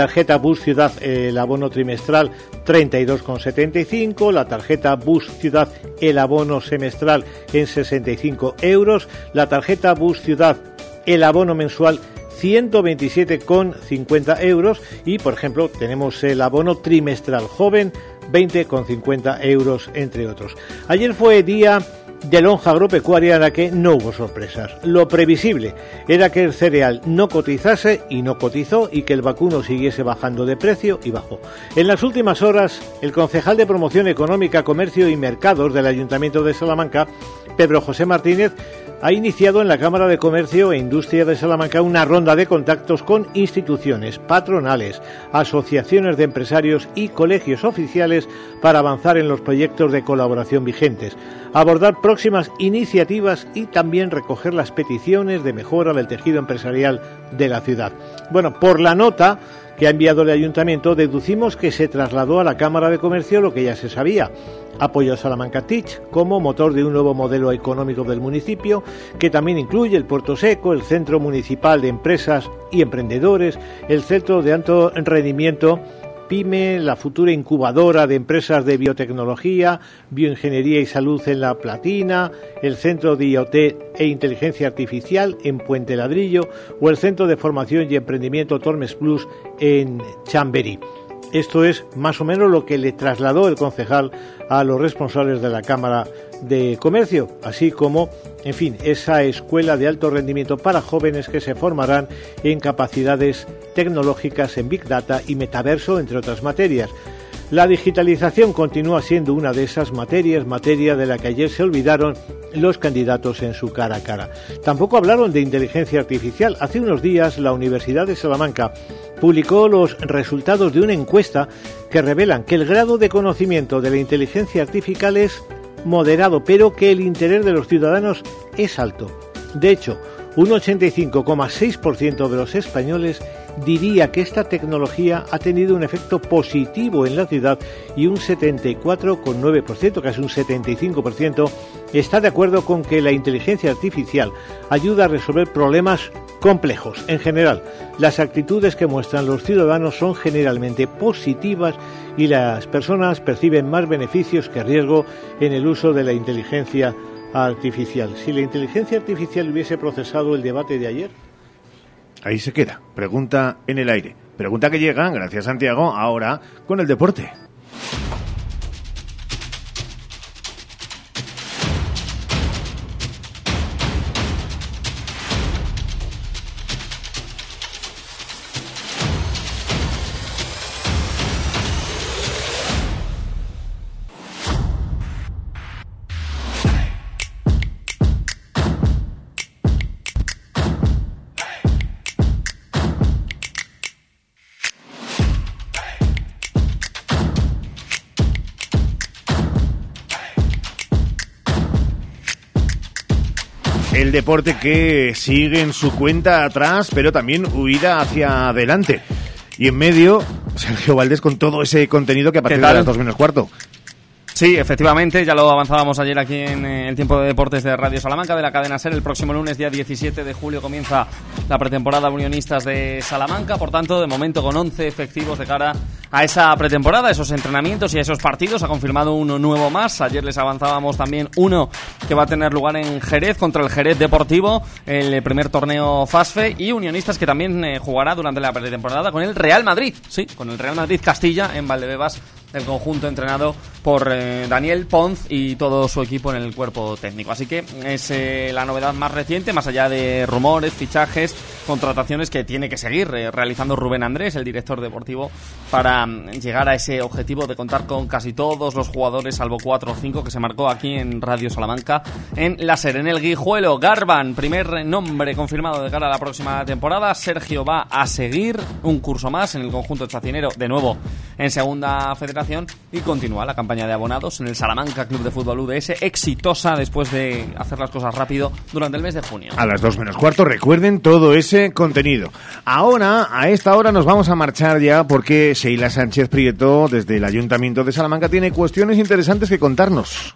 tarjeta Bus Ciudad el abono trimestral 32,75, la tarjeta Bus Ciudad el abono semestral en 65 euros, la tarjeta Bus Ciudad el abono mensual 127,50 euros. Y por ejemplo tenemos el abono trimestral joven 20,50 euros entre otros. Ayer fue día de lonja agropecuaria en la que no hubo sorpresas. Lo previsible era que el cereal no cotizase y no cotizó y que el vacuno siguiese bajando de precio y bajó. En las últimas horas, el concejal de Promoción Económica, Comercio y Mercados del Ayuntamiento de Salamanca, Pedro José Martínez, ha iniciado en la Cámara de Comercio e Industria de Salamanca una ronda de contactos con instituciones, patronales, asociaciones de empresarios y colegios oficiales para avanzar en los proyectos de colaboración vigentes, abordar próximas iniciativas y también recoger las peticiones de mejora del tejido empresarial de la ciudad. Bueno, por la nota que ha enviado el ayuntamiento, deducimos que se trasladó a la Cámara de Comercio lo que ya se sabía. Apoyo a Salamanca Teach como motor de un nuevo modelo económico del municipio, que también incluye el Puerto Seco, el Centro Municipal de Empresas y Emprendedores, el Centro de Alto Rendimiento PYME, la futura incubadora de empresas de biotecnología, bioingeniería y salud en La Platina, el Centro de IoT e Inteligencia Artificial en Puente Ladrillo o el Centro de Formación y Emprendimiento Tormes Plus en Chamberí. Esto es más o menos lo que le trasladó el concejal a los responsables de la Cámara de Comercio, así como, en fin, esa escuela de alto rendimiento para jóvenes que se formarán en capacidades tecnológicas en Big Data y metaverso, entre otras materias. La digitalización continúa siendo una de esas materias, materia de la que ayer se olvidaron los candidatos en su cara a cara. Tampoco hablaron de inteligencia artificial. Hace unos días la Universidad de Salamanca publicó los resultados de una encuesta que revelan que el grado de conocimiento de la inteligencia artificial es moderado, pero que el interés de los ciudadanos es alto. De hecho, un 85,6% de los españoles diría que esta tecnología ha tenido un efecto positivo en la ciudad y un 74,9%, casi un 75%, está de acuerdo con que la inteligencia artificial ayuda a resolver problemas complejos. En general, las actitudes que muestran los ciudadanos son generalmente positivas y las personas perciben más beneficios que riesgo en el uso de la inteligencia artificial. Si la inteligencia artificial hubiese procesado el debate de ayer, Ahí se queda. Pregunta en el aire. Pregunta que llega, gracias Santiago, ahora con el deporte. Deporte que sigue en su cuenta atrás, pero también huida hacia adelante. Y en medio, Sergio Valdés con todo ese contenido que a las dos menos cuarto. Sí, efectivamente, ya lo avanzábamos ayer aquí en eh, el tiempo de deportes de Radio Salamanca de la cadena SER. El próximo lunes, día 17 de julio, comienza la pretemporada Unionistas de Salamanca. Por tanto, de momento con 11 efectivos de cara a esa pretemporada, esos entrenamientos y a esos partidos. Ha confirmado uno nuevo más. Ayer les avanzábamos también uno que va a tener lugar en Jerez contra el Jerez Deportivo, el primer torneo FASFE. Y Unionistas que también eh, jugará durante la pretemporada con el Real Madrid. Sí, con el Real Madrid Castilla en Valdebebas el conjunto entrenado por eh, Daniel Ponz y todo su equipo en el cuerpo técnico. Así que es eh, la novedad más reciente, más allá de rumores, fichajes, contrataciones que tiene que seguir eh, realizando Rubén Andrés, el director deportivo, para mm, llegar a ese objetivo de contar con casi todos los jugadores, salvo cuatro o cinco que se marcó aquí en Radio Salamanca, en la en el Guijuelo. Garban, primer nombre confirmado de cara a la próxima temporada. Sergio va a seguir un curso más en el conjunto chacinero, de nuevo en segunda federación y continúa la campaña de abonados en el Salamanca Club de Fútbol UDS, exitosa después de hacer las cosas rápido durante el mes de junio. A las dos menos cuarto, recuerden todo ese contenido. Ahora, a esta hora nos vamos a marchar ya porque Sheila Sánchez Prieto, desde el Ayuntamiento de Salamanca, tiene cuestiones interesantes que contarnos.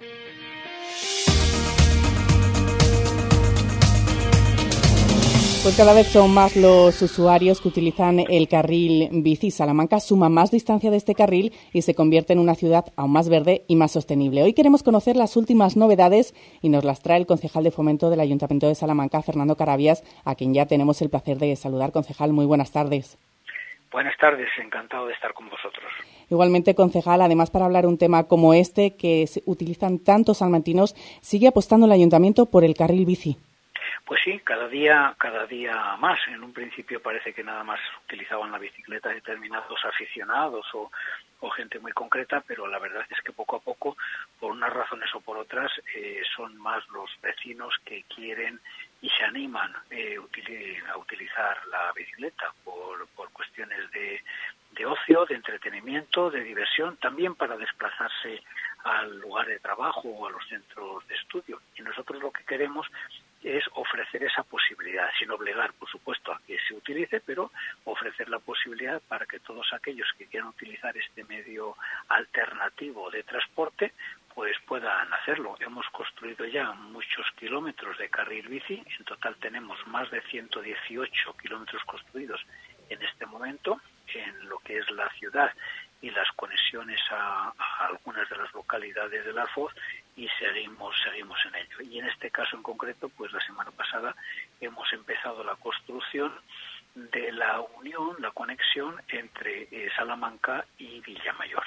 Pues cada vez son más los usuarios que utilizan el carril bici. Salamanca suma más distancia de este carril y se convierte en una ciudad aún más verde y más sostenible. Hoy queremos conocer las últimas novedades y nos las trae el concejal de fomento del Ayuntamiento de Salamanca, Fernando Carabias, a quien ya tenemos el placer de saludar. Concejal, muy buenas tardes. Buenas tardes, encantado de estar con vosotros. Igualmente, concejal, además para hablar un tema como este que utilizan tantos salmantinos, sigue apostando el ayuntamiento por el carril bici. Pues sí, cada día, cada día más. En un principio parece que nada más utilizaban la bicicleta determinados aficionados o, gente muy concreta, pero la verdad es que poco a poco, por unas razones o por otras, eh, son más los vecinos que quieren y se animan eh, a utilizar la bicicleta por, por cuestiones de, de ocio, de entretenimiento, de diversión, también para desplazarse al lugar de trabajo o a los centros de estudio. Y nosotros lo que queremos es ofrecer esa posibilidad, sin obligar, por supuesto, a que se utilice, pero ofrecer la posibilidad para que todos aquellos que quieran utilizar este medio alternativo de transporte, pues puedan hacerlo. Hemos construido ya muchos kilómetros de carril bici, en total tenemos más de 118 kilómetros construidos en este momento en lo que es la ciudad y las conexiones a, algunas de las localidades del Arfoz y seguimos seguimos en ello. Y en este caso en concreto, pues la semana pasada hemos empezado la construcción de la unión, la conexión entre eh, Salamanca y Villamayor.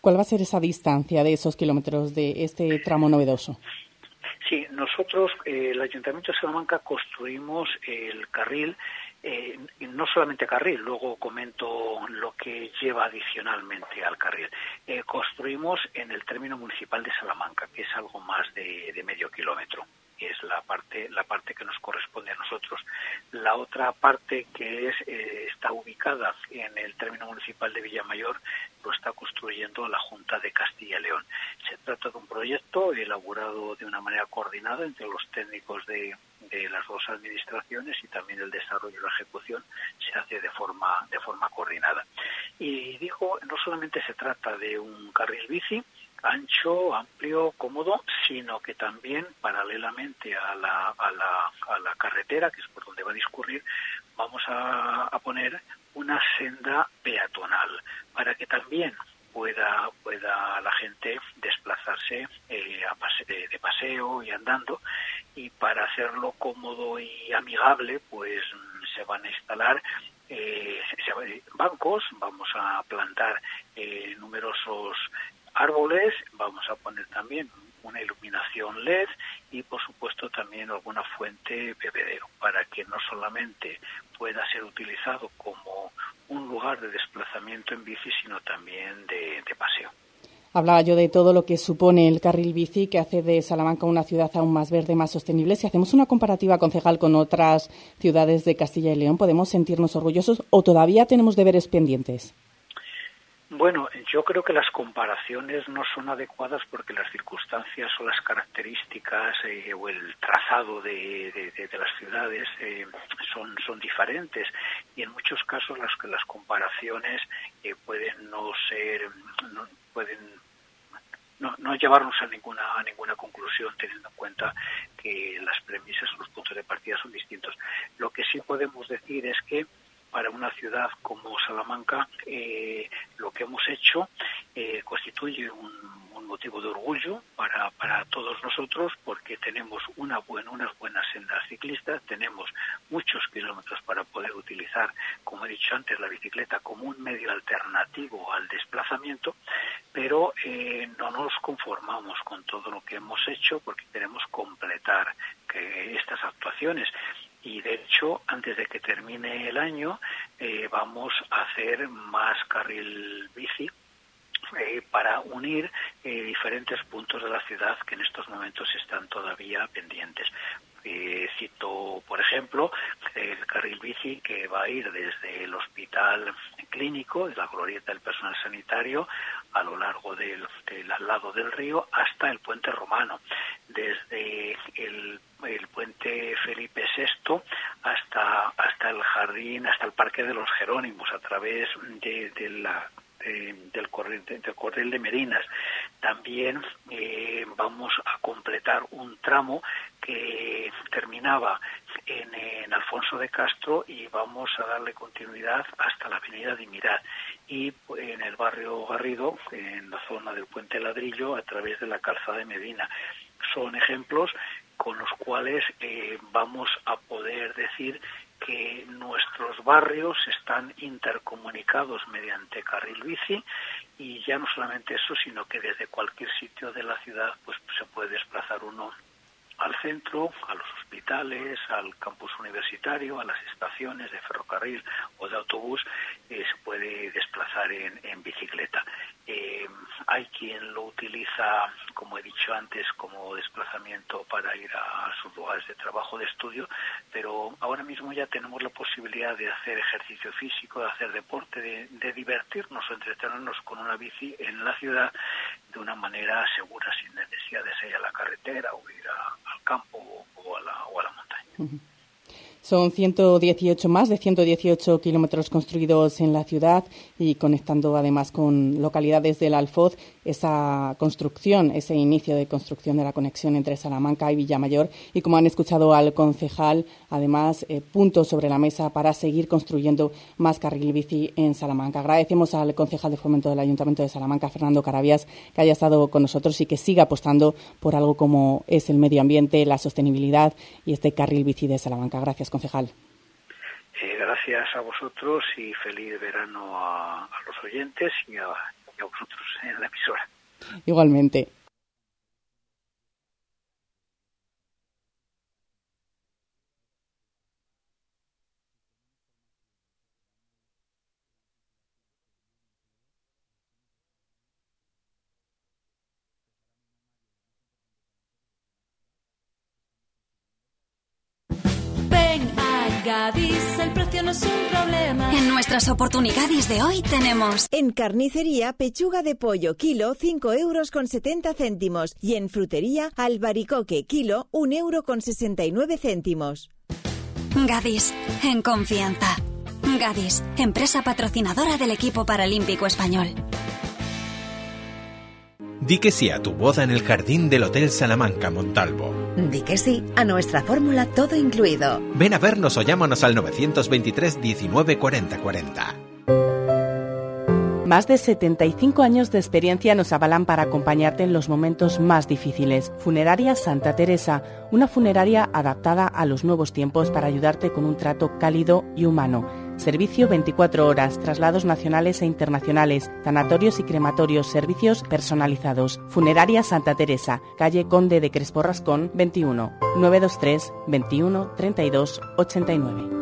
¿Cuál va a ser esa distancia de esos kilómetros de este tramo novedoso? Sí, nosotros, eh, el Ayuntamiento de Salamanca, construimos el carril eh, no solamente carril, luego comento lo que lleva adicionalmente al carril. Eh, construimos en el término municipal de Salamanca, que es algo más de, medio kilómetro es la parte la parte que nos corresponde a nosotros. La otra parte que es eh, está ubicada en el término municipal de Villamayor lo está construyendo la Junta de Castilla y León. Se trata de un proyecto elaborado de una manera coordinada entre los técnicos de, de las dos administraciones y también el desarrollo y la ejecución se hace de forma, de forma coordinada. Y dijo, no solamente se trata de un carril bici, ancho, amplio, cómodo, sino que también paralelamente a la, a la, a la carretera, que es por donde va a discurrir, vamos a, poner una senda peatonal para que también pueda pueda la gente desplazarse eh, de, paseo y andando y para hacerlo cómodo y amigable pues se van a instalar eh, bancos vamos a plantar eh, numerosos árboles vamos a poner también una iluminación LED y por supuesto también alguna fuente bebedero para que no solamente pueda ser utilizado como un lugar de desplazamiento en bici, sino también de, paseo. Hablaba yo de todo lo que supone el carril bici, que hace de Salamanca una ciudad aún más verde, más sostenible. Si hacemos una comparativa concejal con otras ciudades de Castilla y León, ¿podemos sentirnos orgullosos o todavía tenemos deberes pendientes? Bueno, yo creo que las comparaciones no son adecuadas porque las circunstancias o las características eh, o el trazado de, las ciudades eh, son, son diferentes y en muchos casos las, las comparaciones eh, pueden no ser, pueden no, no, llevarnos a ninguna a ninguna conclusión teniendo en cuenta que las premisas o los puntos de partida son distintos. Lo que sí podemos decir es que para una ciudad como Salamanca, eh, lo que hemos hecho eh, constituye un, motivo de orgullo para, para todos nosotros porque tenemos una buena, unas buenas sendas ciclistas, tenemos muchos kilómetros para poder utilizar, como he dicho antes, la bicicleta como un medio alternativo al desplazamiento, pero eh, no nos conformamos con todo lo que hemos hecho porque queremos completar que estas actuaciones y de hecho antes de que termine el año eh, vamos a hacer más carril bici eh, para unir eh, diferentes puntos de la ciudad que en estos momentos están todavía pendientes. cito, por ejemplo, el carril bici que va a ir desde el hospital clínico, de la glorieta del personal sanitario, a lo largo del, del al lado del río, hasta el puente romano, desde el puente Felipe VI hasta, hasta el jardín, hasta el Parque de los Jerónimos, a través de, la del, cordel, del de Merinas. También eh, vamos a completar un tramo que terminaba en, Alfonso de Castro y vamos a darle continuidad hasta la avenida de Mirar y en el barrio Garrido, en la zona del puente Ladrillo, a través de la calzada de Medina. Son ejemplos con los cuales eh, vamos a poder decir que nuestros barrios están intercomunicados mediante carril bici y ya no solamente eso, sino que desde cualquier sitio de la ciudad pues se puede desplazar uno al centro, a los hospitales, al campus universitario, a las estaciones de ferrocarril o de autobús, eh, se puede desplazar en, bicicleta. Eh, hay quien lo utiliza, como he dicho antes, como desplazamiento para ir a sus lugares de trabajo, de estudio, pero ahora mismo ya tenemos la posibilidad de hacer ejercicio físico, de hacer deporte, de, divertirnos o entretenernos con una bici en la ciudad de una manera segura, sin necesidad de salir a la carretera o ir al campo o, a la, o a la montaña. Son 118 más de 118 kilómetros construidos en la ciudad y conectando además con localidades del Alfoz esa construcción, ese inicio de construcción de la conexión entre Salamanca y Villamayor. Y como han escuchado al concejal, además, eh, puntos sobre la mesa para seguir construyendo más carril bici en Salamanca. Agradecemos al concejal de fomento del Ayuntamiento de Salamanca, Fernando Carabias, que haya estado con nosotros y que siga apostando por algo como es el medio ambiente, la sostenibilidad y este carril bici de Salamanca. Gracias concejal. Eh, gracias a vosotros y feliz verano a, los oyentes y a, y a vosotros en la emisora. Igualmente. Gadis, el precio no es un problema. En nuestras oportunidades de hoy tenemos... En carnicería, pechuga de pollo, kilo, 5 euros con 70 céntimos. Y en frutería, albaricoque, kilo, 1 euro con 69 céntimos. Gadis, en confianza. Gadis, empresa patrocinadora del equipo paralímpico español. Di que sí a tu boda en el jardín del Hotel Salamanca Montalvo. Di que sí a nuestra fórmula todo incluido. Ven a vernos o llámanos al 923 19 40 40. Más de 75 años de experiencia nos avalan para acompañarte en los momentos más difíciles. Funeraria Santa Teresa, una funeraria adaptada a los nuevos tiempos para ayudarte con un trato cálido y humano Servicio 24 horas, traslados nacionales e internacionales, tanatorios y crematorios, servicios personalizados. Funeraria Santa Teresa, calle Conde de Crespo Rascón, 21 923 21 32 89.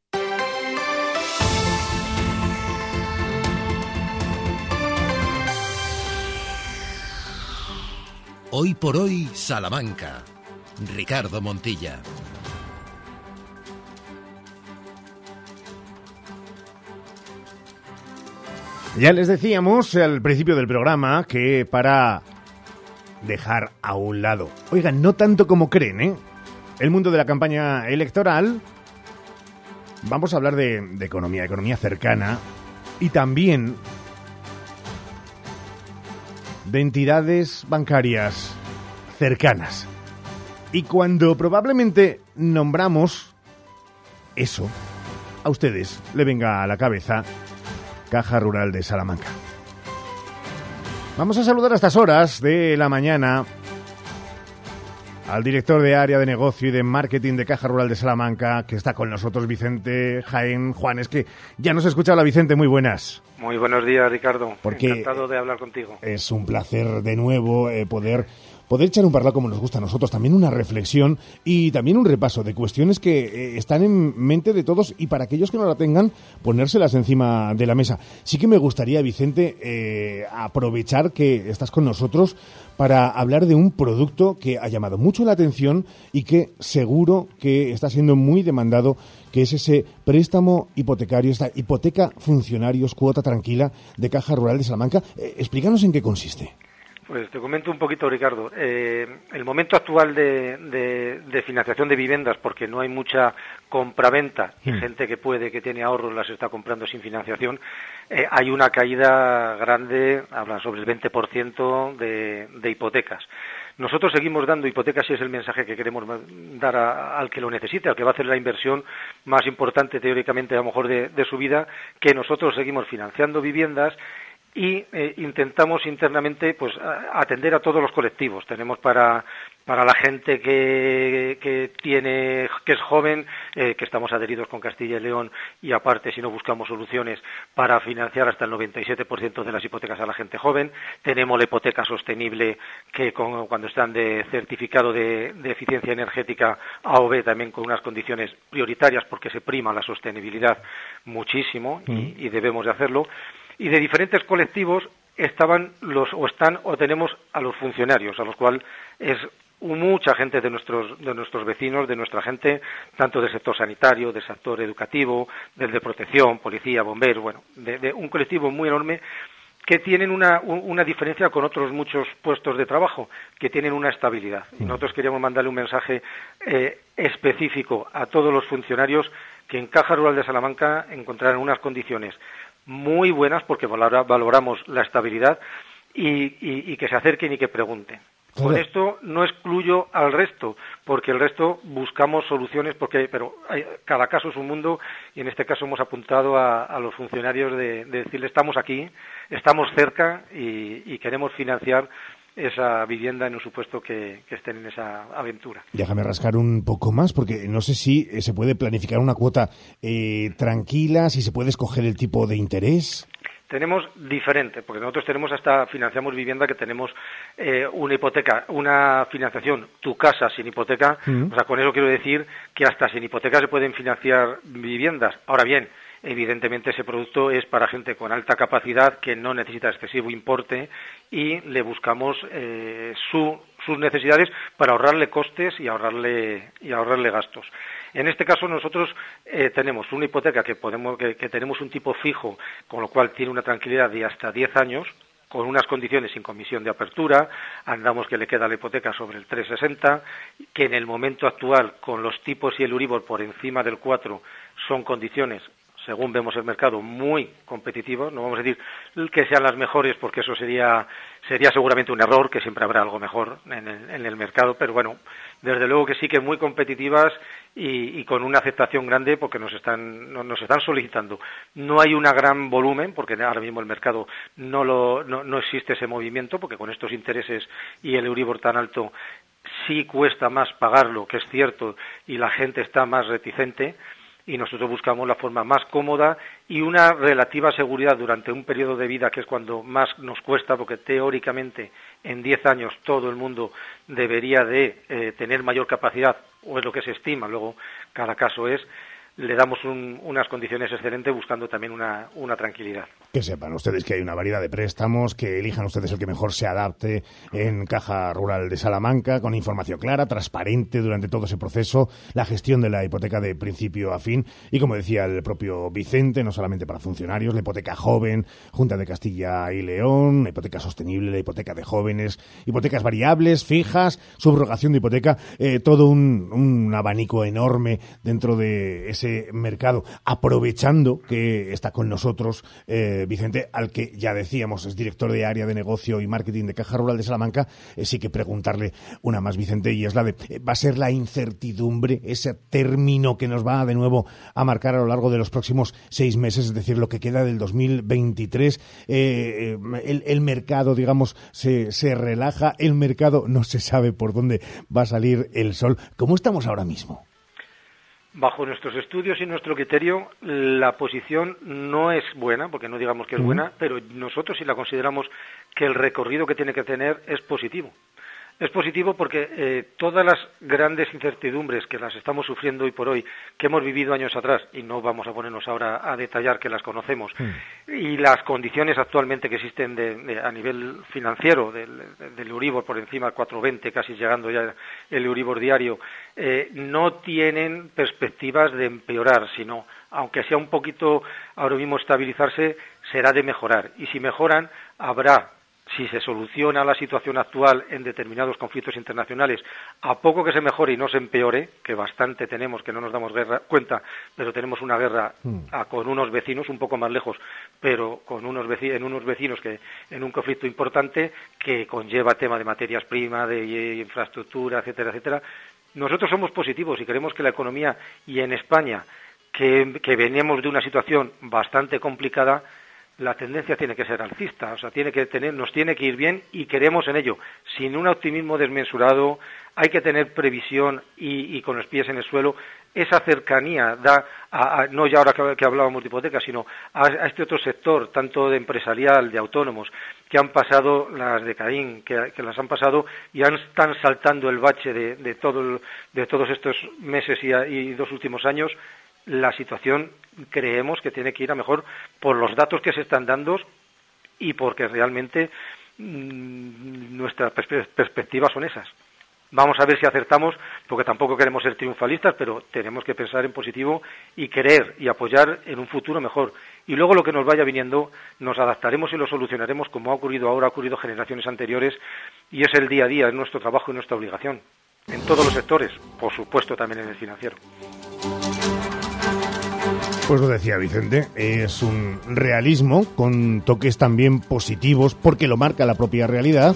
Hoy por hoy, Salamanca. Ricardo Montilla. Ya les decíamos al principio del programa que para dejar a un lado, oigan, no tanto como creen, ¿eh? El mundo de la campaña electoral, vamos a hablar de, de economía, economía cercana y también de entidades bancarias cercanas. Y cuando probablemente nombramos eso, a ustedes le venga a la cabeza Caja Rural de Salamanca. Vamos a saludar a estas horas de la mañana al director de área de negocio y de marketing de Caja Rural de Salamanca, que está con nosotros, Vicente Jaén Juan. Es que ya nos escucha la Vicente, muy buenas. Muy buenos días, Ricardo. Encantado de hablar contigo. Es un placer de nuevo eh, poder poder echar un parla como nos gusta a nosotros, también una reflexión y también un repaso de cuestiones que eh, están en mente de todos y para aquellos que no la tengan, ponérselas encima de la mesa. Sí que me gustaría, Vicente, eh, aprovechar que estás con nosotros para hablar de un producto que ha llamado mucho la atención y que seguro que está siendo muy demandado, que es ese préstamo hipotecario, esta hipoteca funcionarios cuota tranquila de Caja Rural de Salamanca. Eh, explícanos en qué consiste. Pues te comento un poquito, Ricardo. Eh, el momento actual de, financiación de viviendas, porque no hay mucha compraventa y hmm. gente que puede, que tiene ahorros, las está comprando sin financiación, eh, hay una caída grande, hablan sobre el 20% de, de hipotecas. Nosotros seguimos dando hipotecas y es el mensaje que queremos dar al que lo necesite, al que va a hacer la inversión más importante teóricamente a lo mejor de, su vida, que nosotros seguimos financiando viviendas y eh, intentamos internamente pues atender a todos los colectivos tenemos para para la gente que, que tiene que es joven eh, que estamos adheridos con Castilla y León y aparte si no buscamos soluciones para financiar hasta el 97% de las hipotecas a la gente joven tenemos la hipoteca sostenible que cuando están de certificado de, eficiencia energética A o B también con unas condiciones prioritarias porque se prima la sostenibilidad muchísimo y, mm. y debemos de hacerlo y de diferentes colectivos estaban los o están o tenemos a los funcionarios, a los cuales es mucha gente de nuestros de nuestros vecinos, de nuestra gente, tanto del sector sanitario, del sector educativo, del de protección, policía, bomberos, bueno, de, un colectivo muy enorme que tienen una, una, diferencia con otros muchos puestos de trabajo, que tienen una estabilidad. Y nosotros queríamos mandarle un mensaje eh, específico a todos los funcionarios que en Caja Rural de Salamanca encontrarán unas condiciones muy buenas porque valoramos la estabilidad y, que se acerquen y que pregunten. Con esto no excluyo al resto, porque el resto buscamos soluciones, porque pero cada caso es un mundo y en este caso hemos apuntado a, los funcionarios de, de, decirle estamos aquí, estamos cerca y queremos financiar esa vivienda en un supuesto que, estén en esa aventura. Déjame rascar un poco más, porque no sé si eh, se puede planificar una cuota eh, tranquila, si se puede escoger el tipo de interés. Tenemos diferente, porque nosotros tenemos hasta, financiamos vivienda que tenemos eh, una hipoteca, una financiación, tu casa sin hipoteca, mm. o sea, con eso quiero decir que hasta sin hipoteca se pueden financiar viviendas. Ahora bien, evidentemente ese producto es para gente con alta capacidad que no necesita excesivo importe y le buscamos eh, sus necesidades para ahorrarle costes y ahorrarle y ahorrarle gastos. En este caso nosotros eh, tenemos una hipoteca que podemos que, tenemos un tipo fijo, con lo cual tiene una tranquilidad de hasta 10 años con unas condiciones sin comisión de apertura, andamos que le queda la hipoteca sobre el 360, que en el momento actual, con los tipos y el Uribor por encima del 4, son condiciones según vemos el mercado, muy competitivos. No vamos a decir que sean las mejores porque eso sería, sería seguramente un error, que siempre habrá algo mejor en el, mercado, pero bueno, desde luego que sí que muy competitivas y, con una aceptación grande porque nos están, nos están solicitando. No hay un gran volumen porque ahora mismo el mercado no, lo, no existe ese movimiento porque con estos intereses y el Euribor tan alto sí cuesta más pagarlo, que es cierto, y la gente está más reticente y nosotros buscamos la forma más cómoda y una relativa seguridad durante un periodo de vida que es cuando más nos cuesta porque teóricamente en 10 años todo el mundo debería de eh, tener mayor capacidad o es lo que se estima luego cada caso es le damos unas condiciones excelentes buscando también una, tranquilidad. Que sepan ustedes que hay una variedad de préstamos, que elijan ustedes el que mejor se adapte en Caja Rural de Salamanca, con información clara, transparente durante todo ese proceso, la gestión de la hipoteca de principio a fin. Y, como decía el propio Vicente, no solamente para funcionarios, la hipoteca joven, Junta de Castilla y León, la hipoteca sostenible, la hipoteca de jóvenes, hipotecas variables, fijas, subrogación de hipoteca, eh, todo un, un abanico enorme dentro de ese mercado, aprovechando que está con nosotros eh, Vicente, al que ya decíamos es director de área de negocio y marketing de Caja Rural de Salamanca, eh, sí que preguntarle una más, Vicente, y es la de, eh, ¿va a ser la incertidumbre, ese término que nos va de nuevo a marcar a lo largo de los próximos seis meses, es decir, lo que queda del 2023? El, el, mercado, digamos, se, se relaja, el mercado no se sabe por dónde va a salir el sol. ¿Cómo estamos ahora mismo? Bajo nuestros estudios y nuestro criterio, la posición no es buena, porque no digamos que es buena, pero nosotros sí la consideramos que el recorrido que tiene que tener es positivo. Es positivo porque eh, todas las grandes incertidumbres que las estamos sufriendo hoy por hoy, que hemos vivido años atrás, y no vamos a ponernos ahora a detallar que las conocemos, Hmm. y las condiciones actualmente que existen de- de- a nivel financiero, del, del Euribor por encima del 4,20, casi llegando ya el Euribor diario, eh, no tienen perspectivas de empeorar, sino, aunque sea un poquito ahora mismo estabilizarse, será de mejorar. Y si mejoran, habrá si se soluciona la situación actual en determinados conflictos internacionales, a poco que se mejore y no se empeore, que bastante tenemos, que no nos damos guerra- cuenta, pero tenemos una guerra a- con unos vecinos un poco más lejos, pero con unos veci- en unos vecinos que en un conflicto importante que conlleva tema de materias primas, de infraestructura, etcétera, etcétera. Nosotros somos positivos y queremos que la economía y en España, que, que veníamos de una situación bastante complicada, la tendencia tiene que ser alcista, o sea, tiene que tener, nos tiene que ir bien y queremos en ello, sin un optimismo desmesurado, hay que tener previsión y, con los pies en el suelo, esa cercanía da, a- no ya ahora que, hablábamos de hipotecas, sino a, a este otro sector, tanto de empresarial, de autónomos, que han pasado las de Caín, que, las han pasado y han, están saltando el bache de, de, todo de todos estos meses y, y dos últimos años, la situación creemos que tiene que ir a mejor por los datos que se están dando y porque realmente mm, nuestras perspe- perspectivas son esas. Vamos a ver si acertamos, porque tampoco queremos ser triunfalistas, pero tenemos que pensar en positivo y creer y apoyar en un futuro mejor. Y luego lo que nos vaya viniendo, nos adaptaremos y lo solucionaremos como ha ocurrido ahora, ha ocurrido generaciones anteriores, y es el día a día, es nuestro trabajo y nuestra obligación. En todos los sectores, por supuesto también en el financiero. Pues lo decía Vicente, es un realismo con toques también positivos porque lo marca la propia realidad,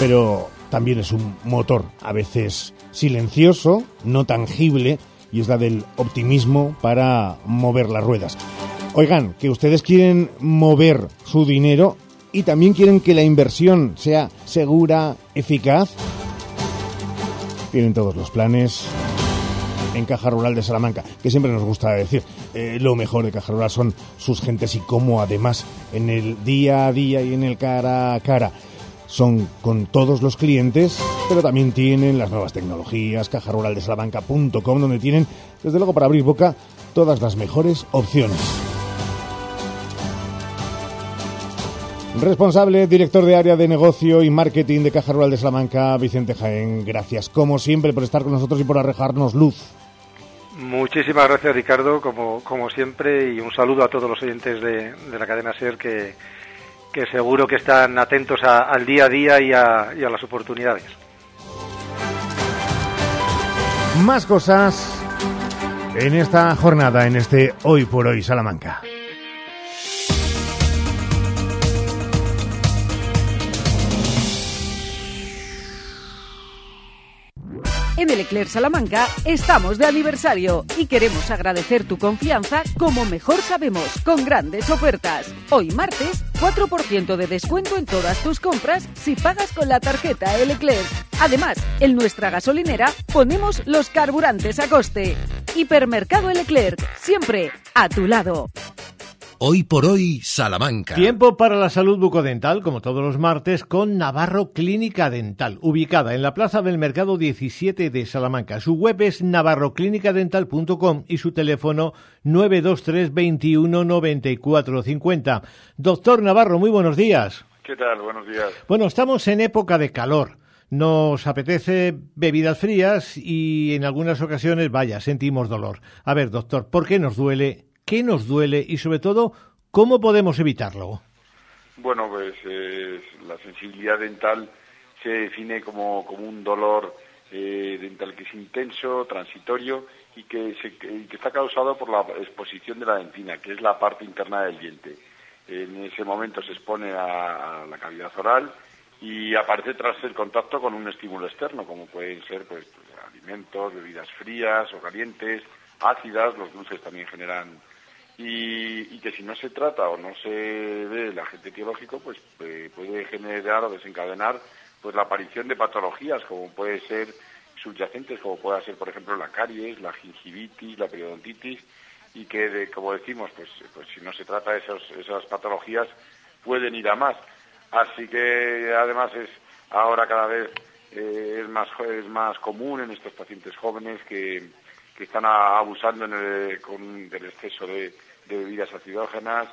pero también es un motor a veces silencioso, no tangible, y es la del optimismo para mover las ruedas. Oigan, que ustedes quieren mover su dinero y también quieren que la inversión sea segura, eficaz. Tienen todos los planes en Caja Rural de Salamanca, que siempre nos gusta decir, eh, lo mejor de Caja Rural son sus gentes y cómo además en el día a día y en el cara a cara son con todos los clientes, pero también tienen las nuevas tecnologías, cajaruraldesalamanca.com, donde tienen, desde luego para abrir boca, todas las mejores opciones. Responsable, director de área de negocio y marketing de Caja Rural de Salamanca, Vicente Jaén. Gracias, como siempre, por estar con nosotros y por arrejarnos luz. Muchísimas gracias, Ricardo, como, como siempre, y un saludo a todos los oyentes de, de la cadena SER que, que seguro que están atentos al día a día y a, y a las oportunidades. Más cosas en esta jornada, en este Hoy por Hoy Salamanca. En el Eclair Salamanca estamos de aniversario y queremos agradecer tu confianza como mejor sabemos, con grandes ofertas. Hoy martes, 4% de descuento en todas tus compras si pagas con la tarjeta El Eclair. Además, en nuestra gasolinera ponemos los carburantes a coste. Hipermercado El siempre a tu lado. Hoy por hoy, Salamanca. Tiempo para la salud bucodental, como todos los martes, con Navarro Clínica Dental, ubicada en la Plaza del Mercado 17 de Salamanca. Su web es navarroclinicadental.com y su teléfono 923 21 94 50. Doctor Navarro, muy buenos días. ¿Qué tal? Buenos días. Bueno, estamos en época de calor. Nos apetece bebidas frías y en algunas ocasiones, vaya, sentimos dolor. A ver, doctor, ¿por qué nos duele? ¿Qué nos duele? Y sobre todo, ¿cómo podemos evitarlo? Bueno, pues eh, la sensibilidad dental se define como, como un dolor eh, dental que es intenso, transitorio y que, se, que está causado por la exposición de la dentina, que es la parte interna del diente. En ese momento se expone a, a la cavidad oral y aparece tras el contacto con un estímulo externo, como pueden ser pues, alimentos, bebidas frías o calientes, ácidas, los dulces también generan y, y que si no se trata o no se ve el agente etiológico, pues eh, puede generar o desencadenar pues la aparición de patologías como puede ser subyacentes, como pueda ser por ejemplo la caries, la gingivitis, la periodontitis y que de- como decimos, pues, pues si no se trata esos, esas patologías pueden ir a más. Así que además es, ahora cada vez eh, es, más, es más común en estos pacientes jóvenes que, que están abusando en el, con, del exceso de, bebidas acidógenas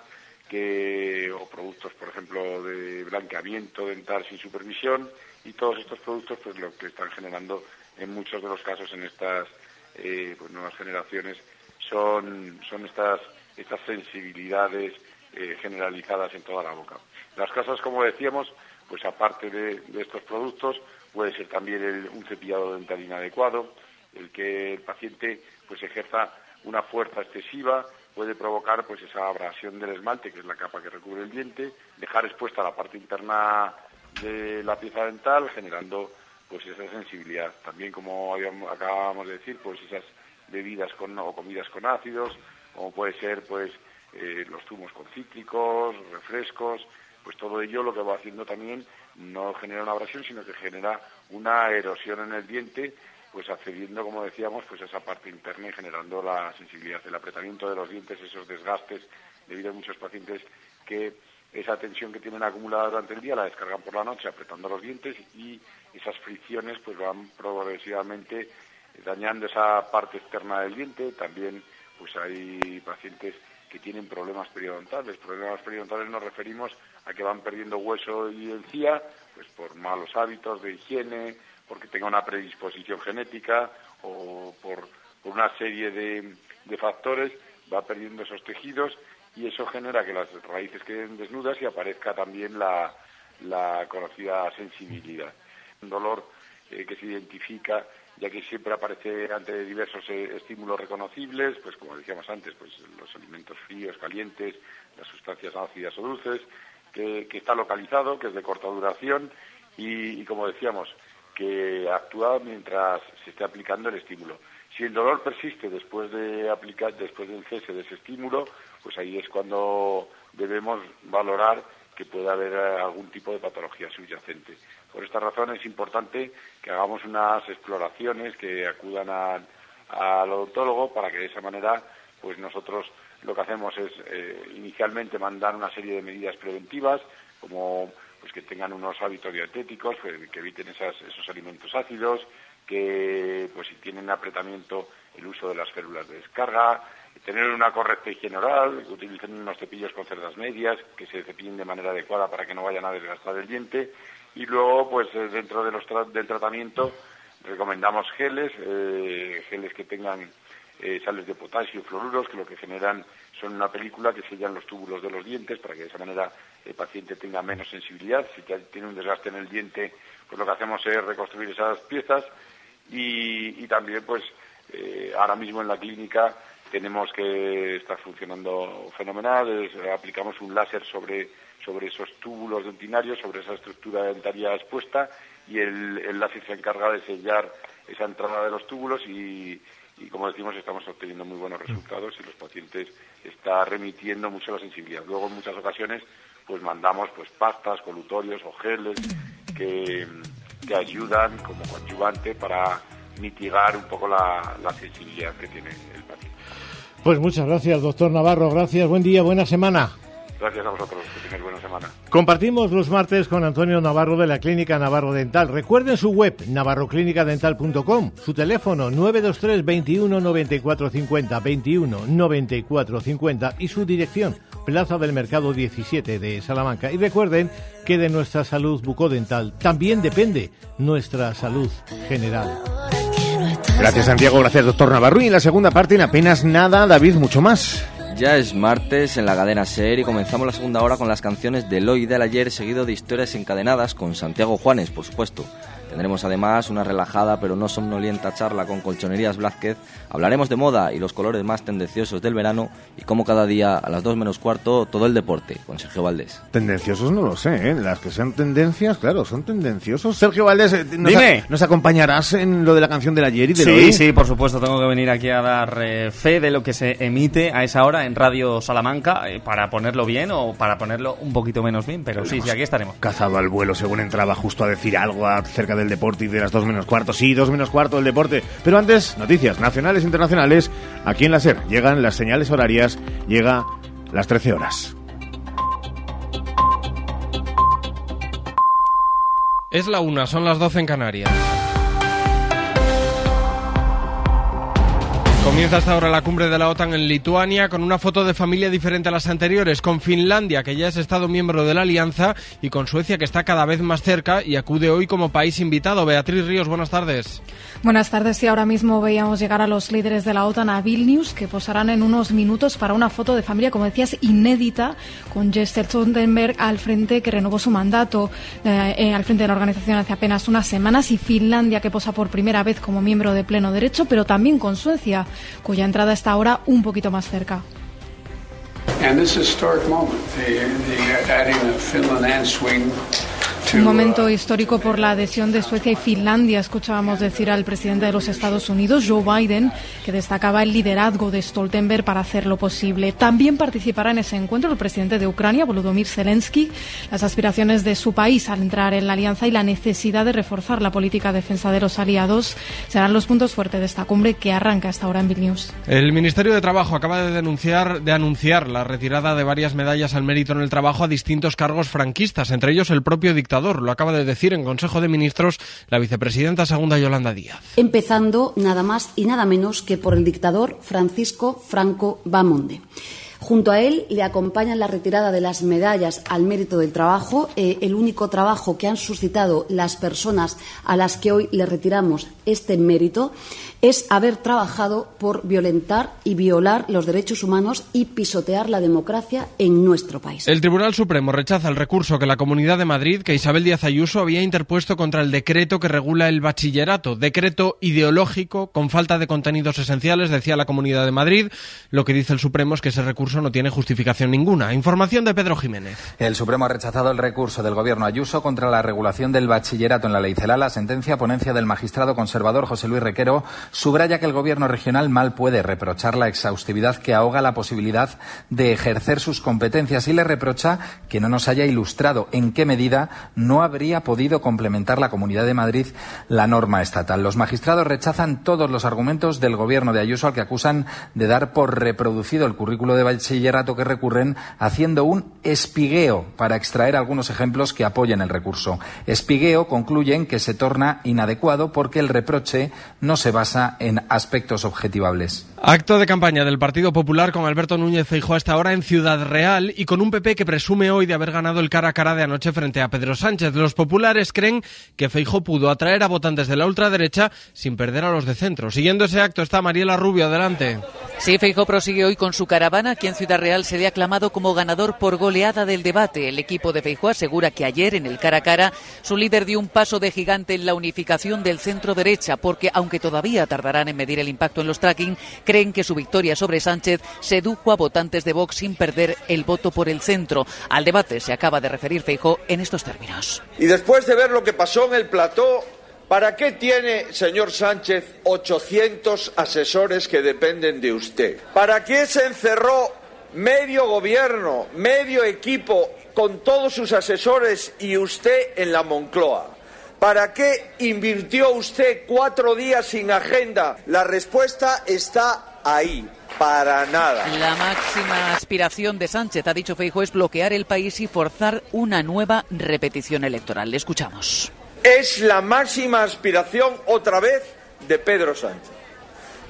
que, o productos, por ejemplo, de blanqueamiento dental sin supervisión y todos estos productos pues lo que están generando en muchos de los casos en estas eh, pues, nuevas generaciones son, son estas, estas sensibilidades eh, generalizadas en toda la boca. Las casas, como decíamos, pues aparte de, estos productos, puede ser también un cepillado dental inadecuado, el que el paciente pues ejerza una fuerza excesiva, puede provocar pues esa abrasión del esmalte, que es la capa que recubre el diente, dejar expuesta la parte interna de la pieza dental, generando pues esa sensibilidad. También, como acabamos de decir, pues esas bebidas con, o comidas con ácidos, como puede ser pues eh, los zumos con cítricos, refrescos, pues todo ello lo que va haciendo también no genera una abrasión, sino que genera una erosión en el diente, pues accediendo, como decíamos, pues a esa parte interna y generando la sensibilidad, el apretamiento de los dientes, esos desgastes, debido a muchos pacientes que esa tensión que tienen acumulada durante el día la descargan por la noche apretando los dientes y esas fricciones pues van progresivamente dañando esa parte externa del diente. También pues hay pacientes que tienen problemas periodontales. Problemas periodontales nos referimos a que van perdiendo hueso y encía, pues por malos hábitos de higiene, porque tenga una predisposición genética o por, una serie de, de factores, va perdiendo esos tejidos y eso genera que las raíces queden desnudas y aparezca también la, la conocida sensibilidad. Un dolor eh, que se identifica ya que siempre aparece ante diversos eh, estímulos reconocibles, pues como decíamos antes, pues los alimentos fríos, calientes, las sustancias ácidas o dulces, que, está localizado, que es de corta duración y, como decíamos, que actúa mientras se esté aplicando el estímulo. Si el dolor persiste después de aplicar, después del cese de ese estímulo, pues ahí es cuando debemos valorar que pueda haber eh, algún tipo de patología subyacente. Por esta razón es importante que hagamos unas exploraciones, que acudan al odontólogo para que de esa manera pues nosotros lo que hacemos es eh, inicialmente mandar una serie de medidas preventivas como pues que tengan unos hábitos dietéticos, que, eviten esos alimentos ácidos, que pues si tienen apretamiento el uso de las células de descarga, tener una correcta higiene oral, que utilicen unos cepillos con cerdas medias, que se cepillen de manera adecuada para que no vayan a desgastar el diente. Y luego, pues eh, dentro de los del tratamiento recomendamos geles, eh, geles que tengan eh, sales de potasio, fluoruros, que lo que generan son una película que sellan los túbulos de los dientes para que de esa manera el paciente tenga menos sensibilidad. Si tiene un desgaste en el diente, pues lo que hacemos es reconstruir esas piezas y, también, pues ahora mismo en la clínica tenemos que estar funcionando fenomenal. aplicamos un láser sobre sobre esos túbulos dentinarios, sobre esa estructura dentaria expuesta y el, láser se encarga de sellar esa entrada de los túbulos y, como decimos estamos obteniendo muy buenos resultados y los pacientes está remitiendo mucho la sensibilidad. Luego en muchas ocasiones pues mandamos pues pastas, colutorios o geles que, que ayudan como coadyuvante para mitigar un poco la, la sensibilidad que tiene el paciente. Pues muchas gracias, doctor Navarro. Gracias, buen día, buena semana. Gracias a vosotros, que tengáis buena semana. Compartimos los martes con Antonio Navarro de la Clínica Navarro Dental. Recuerden su web, navarroclinicadental.com, su teléfono 923 21 94 50, 21 94 50 y su dirección, Plaza del Mercado 17 de Salamanca. Y recuerden que de nuestra salud bucodental también depende nuestra salud general. Gracias Santiago, gracias doctor Navarro. Y en la segunda parte, en apenas nada, David, mucho más. Ya es martes en la cadena SER y comenzamos la segunda hora con las canciones de hoy del ayer, seguido de historias encadenadas con Santiago Juanes, por supuesto. Tendremos además una relajada pero no somnolienta charla con Colchonerías Blázquez. Hablaremos de moda y los colores más tendenciosos del verano y como cada día a las 2 menos cuarto todo el deporte con Sergio Valdés. Tendenciosos no lo sé, ¿eh? las que sean tendencias, claro, son tendenciosos. Sergio Valdés, eh, nos, ¿nos acompañarás en lo de la canción del ayer y de sí, hoy? Sí, por supuesto, tengo que venir aquí a dar eh, fe de lo que se emite a esa hora en Radio Salamanca eh, para ponerlo bien o para ponerlo un poquito menos bien, pero sí, sí, aquí estaremos. Cazado al vuelo según entraba justo a decir algo acerca del deporte y de las dos menos cuarto. Sí, dos menos cuarto el deporte. Pero antes, noticias nacionales e internacionales. Aquí en la SER llegan las señales horarias, llega las 13 horas. Es la una, son las 12 en Canarias. Comienza hasta ahora la cumbre de la OTAN en Lituania con una foto de familia diferente a las anteriores, con Finlandia, que ya es Estado miembro de la alianza, y con Suecia, que está cada vez más cerca y acude hoy como país invitado. Beatriz Ríos, buenas tardes. Buenas tardes. Y ahora mismo veíamos llegar a los líderes de la OTAN a Vilnius, que posarán en unos minutos para una foto de familia, como decías, inédita, con Jens Stoltenberg al frente, que renovó su mandato eh, eh, al frente de la organización hace apenas unas semanas, y Finlandia, que posa por primera vez como miembro de pleno derecho, pero también con Suecia cuya entrada está ahora un poquito más cerca. Un momento histórico por la adhesión de Suecia y Finlandia. Escuchábamos decir al presidente de los Estados Unidos, Joe Biden, que destacaba el liderazgo de Stoltenberg para hacerlo posible. También participará en ese encuentro el presidente de Ucrania, Volodymyr Zelensky, las aspiraciones de su país al entrar en la alianza y la necesidad de reforzar la política de defensa de los aliados serán los puntos fuertes de esta cumbre que arranca hasta ahora en Vilnius. El Ministerio de Trabajo acaba de denunciar de anunciar la retirada de varias medallas al mérito en el trabajo a distintos cargos franquistas, entre ellos el propio dictador lo acaba de decir en Consejo de Ministros la vicepresidenta segunda Yolanda Díaz. Empezando nada más y nada menos que por el dictador Francisco Franco Bamonde. Junto a él le acompañan la retirada de las medallas al mérito del trabajo, eh, el único trabajo que han suscitado las personas a las que hoy le retiramos este mérito es haber trabajado por violentar y violar los derechos humanos y pisotear la democracia en nuestro país. El Tribunal Supremo rechaza el recurso que la Comunidad de Madrid, que Isabel Díaz Ayuso había interpuesto contra el decreto que regula el bachillerato, decreto ideológico con falta de contenidos esenciales, decía la Comunidad de Madrid. Lo que dice el Supremo es que ese recurso no tiene justificación ninguna. Información de Pedro Jiménez. El Supremo ha rechazado el recurso del Gobierno Ayuso contra la regulación del bachillerato en la ley CELA. La sentencia ponencia del magistrado conservador José Luis Requero subraya que el gobierno regional mal puede reprochar la exhaustividad que ahoga la posibilidad de ejercer sus competencias y le reprocha que no nos haya ilustrado en qué medida no habría podido complementar la Comunidad de Madrid la norma estatal. Los magistrados rechazan todos los argumentos del gobierno de Ayuso al que acusan de dar por reproducido el currículo de bachillerato que recurren haciendo un espigueo para extraer algunos ejemplos que apoyen el recurso. Espigueo concluyen que se torna inadecuado porque el reproche no se basa en aspectos objetivables. Acto de campaña del Partido Popular con Alberto Núñez Feijóo hasta ahora en Ciudad Real y con un PP que presume hoy de haber ganado el cara a cara de anoche frente a Pedro Sánchez. Los populares creen que Feijóo pudo atraer a votantes de la ultraderecha sin perder a los de centro. Siguiendo ese acto está Mariela Rubio. Adelante. Sí, Feijóo prosigue hoy con su caravana. Aquí en Ciudad Real se le ha aclamado como ganador por goleada del debate. El equipo de Feijóo asegura que ayer en el cara a cara su líder dio un paso de gigante en la unificación del centro derecha porque aunque todavía tardarán en medir el impacto en los tracking, creen que su victoria sobre Sánchez sedujo a votantes de Vox sin perder el voto por el centro. Al debate se acaba de referir Feijóo en estos términos. Y después de ver lo que pasó en el plató, ¿para qué tiene, señor Sánchez, 800 asesores que dependen de usted? ¿Para qué se encerró medio gobierno, medio equipo con todos sus asesores y usted en la Moncloa? ¿Para qué invirtió usted cuatro días sin agenda? La respuesta está ahí. Para nada. La máxima aspiración de Sánchez, ha dicho Feijóo, es bloquear el país y forzar una nueva repetición electoral. Le escuchamos. Es la máxima aspiración otra vez de Pedro Sánchez.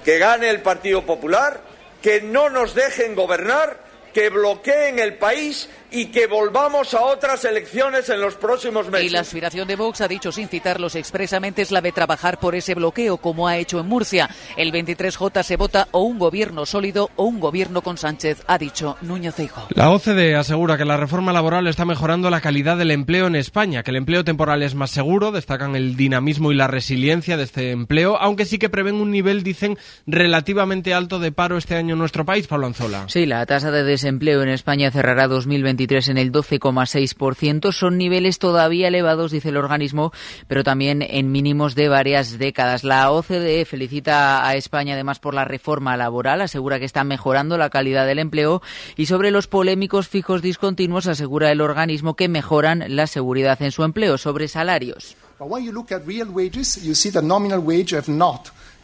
Que gane el Partido Popular, que no nos dejen gobernar, que bloqueen el país y que volvamos a otras elecciones en los próximos meses. Y la aspiración de Vox, ha dicho sin citarlos expresamente, es la de trabajar por ese bloqueo, como ha hecho en Murcia. El 23J se vota o un gobierno sólido o un gobierno con Sánchez, ha dicho Núñez Feijóo. La OCDE asegura que la reforma laboral está mejorando la calidad del empleo en España, que el empleo temporal es más seguro, destacan el dinamismo y la resiliencia de este empleo, aunque sí que prevén un nivel, dicen, relativamente alto de paro este año en nuestro país, Pablo Anzola. Sí, la tasa de desempleo en España cerrará 2023 en el 12,6%. Son niveles todavía elevados, dice el organismo, pero también en mínimos de varias décadas. La OCDE felicita a España además por la reforma laboral, asegura que está mejorando la calidad del empleo y sobre los polémicos fijos discontinuos asegura el organismo que mejoran la seguridad en su empleo. Sobre salarios.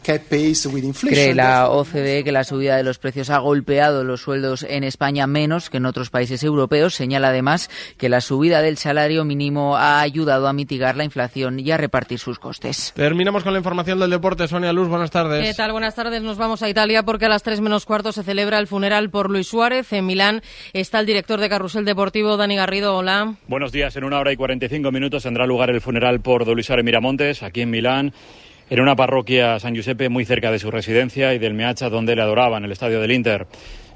Cree la OCDE que la subida de los precios ha golpeado los sueldos en España menos que en otros países europeos. Señala además que la subida del salario mínimo ha ayudado a mitigar la inflación y a repartir sus costes. Terminamos con la información del deporte. Sonia Luz, buenas tardes. ¿Qué tal? Buenas tardes. Nos vamos a Italia porque a las tres menos cuarto se celebra el funeral por Luis Suárez. En Milán está el director de Carrusel Deportivo, Dani Garrido. Hola. Buenos días. En una hora y 45 minutos tendrá lugar el funeral por Luis Suárez Miramontes, aquí en Milán en una parroquia San Giuseppe muy cerca de su residencia y del Meacha donde le adoraban, el estadio del Inter.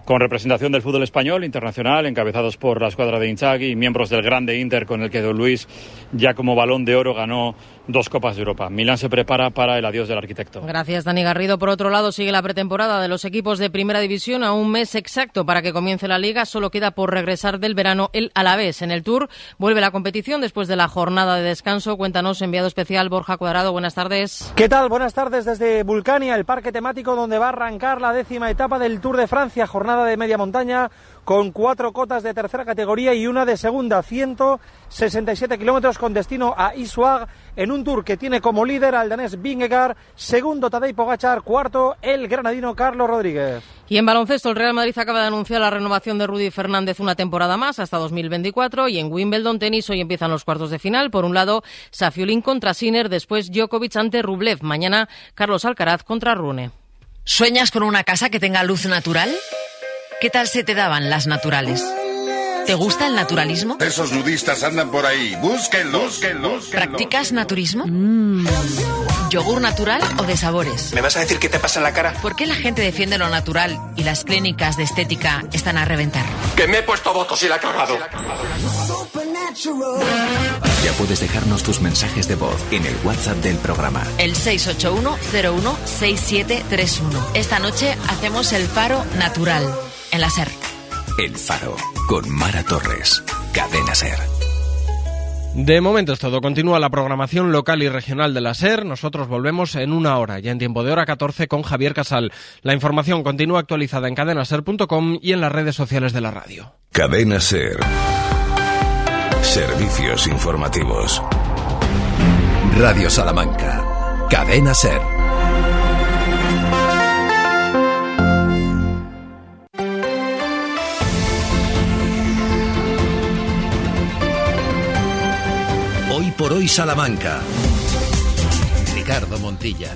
Con representación del fútbol español internacional, encabezados por la escuadra de Inzaghi y miembros del grande Inter con el que Don Luis ya como balón de oro ganó dos Copas de Europa. Milán se prepara para el adiós del arquitecto. Gracias, Dani Garrido. Por otro lado, sigue la pretemporada de los equipos de Primera División a un mes exacto para que comience la Liga. Solo queda por regresar del verano el Alavés. En el Tour vuelve la competición después de la jornada de descanso. Cuéntanos, enviado especial Borja Cuadrado. Buenas tardes. ¿Qué tal? Buenas tardes desde Vulcania, el parque temático donde va a arrancar la décima etapa del Tour de Francia, jornada de media montaña con cuatro cotas de tercera categoría y una de segunda, 167 kilómetros con destino a Isuag, en un tour que tiene como líder al danés Vingegaard, segundo Tadej Pogachar, cuarto el granadino Carlos Rodríguez. Y en baloncesto, el Real Madrid acaba de anunciar la renovación de Rudy Fernández una temporada más hasta 2024 y en Wimbledon tenis hoy empiezan los cuartos de final. Por un lado, Safiulín contra Sinner, después Djokovic ante Rublev. Mañana, Carlos Alcaraz contra Rune. ¿Sueñas con una casa que tenga luz natural? ¿Qué tal se te daban las naturales? ¿Te gusta el naturalismo? Esos nudistas andan por ahí. Búsquenlos, búsquenlos. ¿Practicas naturismo? ¿Yogur natural o de sabores? ¿Me vas a decir qué te pasa en la cara? ¿Por qué la gente defiende lo natural y las clínicas de estética están a reventar? Que me he puesto votos y la he cagado. Ya puedes dejarnos tus mensajes de voz en el WhatsApp del programa. El 681-016731. Esta noche hacemos el faro natural en la SER. El Faro, con Mara Torres. Cadena Ser. De momento es todo. Continúa la programación local y regional de la SER. Nosotros volvemos en una hora, ya en tiempo de hora 14, con Javier Casal. La información continúa actualizada en cadenaser.com y en las redes sociales de la radio. Cadena Ser. Servicios informativos. Radio Salamanca. Cadena Ser. Por hoy Salamanca. Ricardo Montilla.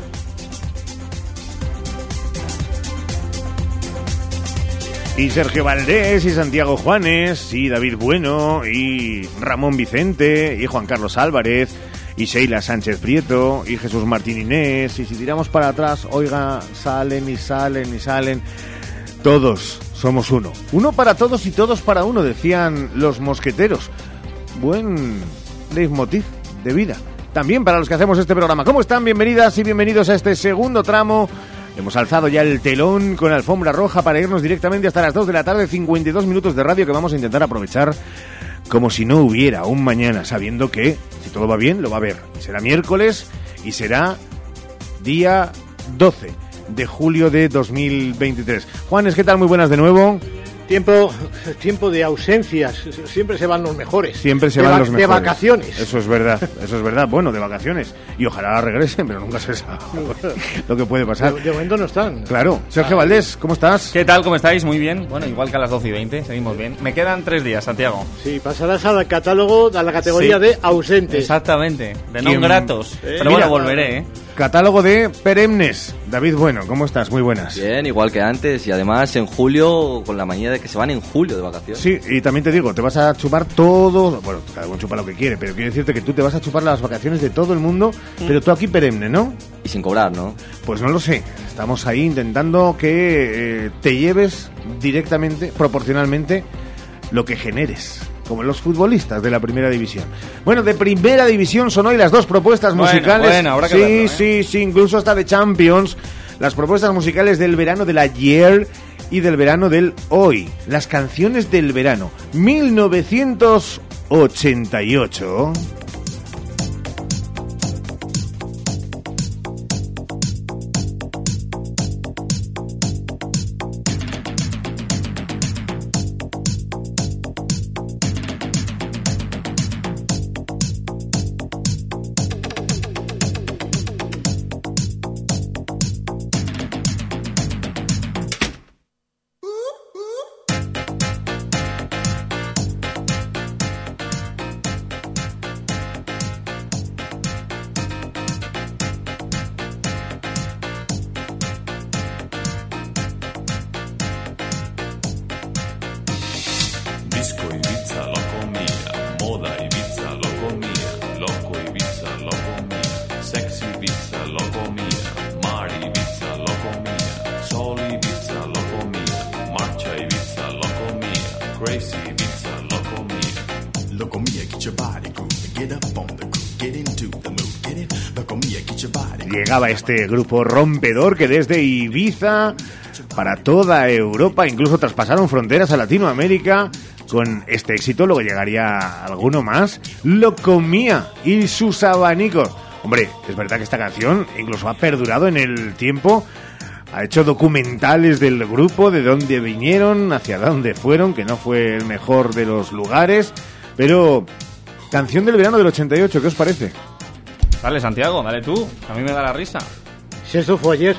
Y Sergio Valdés, y Santiago Juanes, y David Bueno, y Ramón Vicente, y Juan Carlos Álvarez, y Sheila Sánchez Prieto, y Jesús Martín Inés, y si tiramos para atrás, oiga, salen y salen y salen. Todos somos uno. Uno para todos y todos para uno, decían los mosqueteros. Buen leitmotiv de vida. También para los que hacemos este programa. ¿Cómo están? Bienvenidas y bienvenidos a este segundo tramo. Hemos alzado ya el telón con alfombra roja para irnos directamente hasta las 2 de la tarde, 52 minutos de radio que vamos a intentar aprovechar como si no hubiera un mañana, sabiendo que, si todo va bien, lo va a ver. Será miércoles y será día 12 de julio de 2023. Juanes, ¿qué tal? Muy buenas de nuevo. Tiempo, tiempo de ausencias, siempre se van los mejores. Siempre se De van va- los De mejores. vacaciones. Eso es verdad, eso es verdad. Bueno, de vacaciones. Y ojalá regresen, pero nunca se sabe lo que puede pasar. De, de momento no están. Claro. Sergio Valdés, ¿cómo estás? ¿Qué tal? ¿Cómo estáis? Muy bien. Bueno, igual que a las 12 y 20, seguimos bien. Me quedan tres días, Santiago. Sí, pasarás al catálogo, a la categoría Sí. de ausentes. Exactamente, de no ¿Quién- gratos. Eh, Pero mira, bueno, volveré, ¿eh? Catálogo de perennes. David Bueno, ¿cómo estás? Muy buenas. Bien, igual que antes. Y además en julio, con la manía de que se van en julio de vacaciones. Sí, y también te digo, te vas a chupar todo, bueno, cada uno chupa lo que quiere, pero quiero decirte que tú te vas a chupar las vacaciones de todo el mundo, pero tú aquí perenne, ¿no? Y sin cobrar, ¿no? Pues no lo sé. Estamos ahí intentando que eh, te lleves directamente, proporcionalmente, lo que generes. Como los futbolistas de la primera división. Bueno, de primera división son hoy las dos propuestas Bueno, musicales. bueno, habrá que sí, verlo, ¿eh? sí, sí, incluso hasta de Champions. Las propuestas musicales del verano del ayer y del verano del hoy. Las canciones del verano. 1988. Llegaba este grupo rompedor que desde Ibiza para toda Europa, incluso traspasaron fronteras a Latinoamérica con este éxito. Luego llegaría alguno más. Locomía y sus abanicos. Hombre, es verdad que esta canción incluso ha perdurado en el tiempo. Ha hecho documentales del grupo, de dónde vinieron, hacia dónde fueron, que no fue el mejor de los lugares. Pero, canción del verano del 88, ¿qué os parece? Dale, Santiago, dale tú. A mí me da la risa. Si eso fue ayer.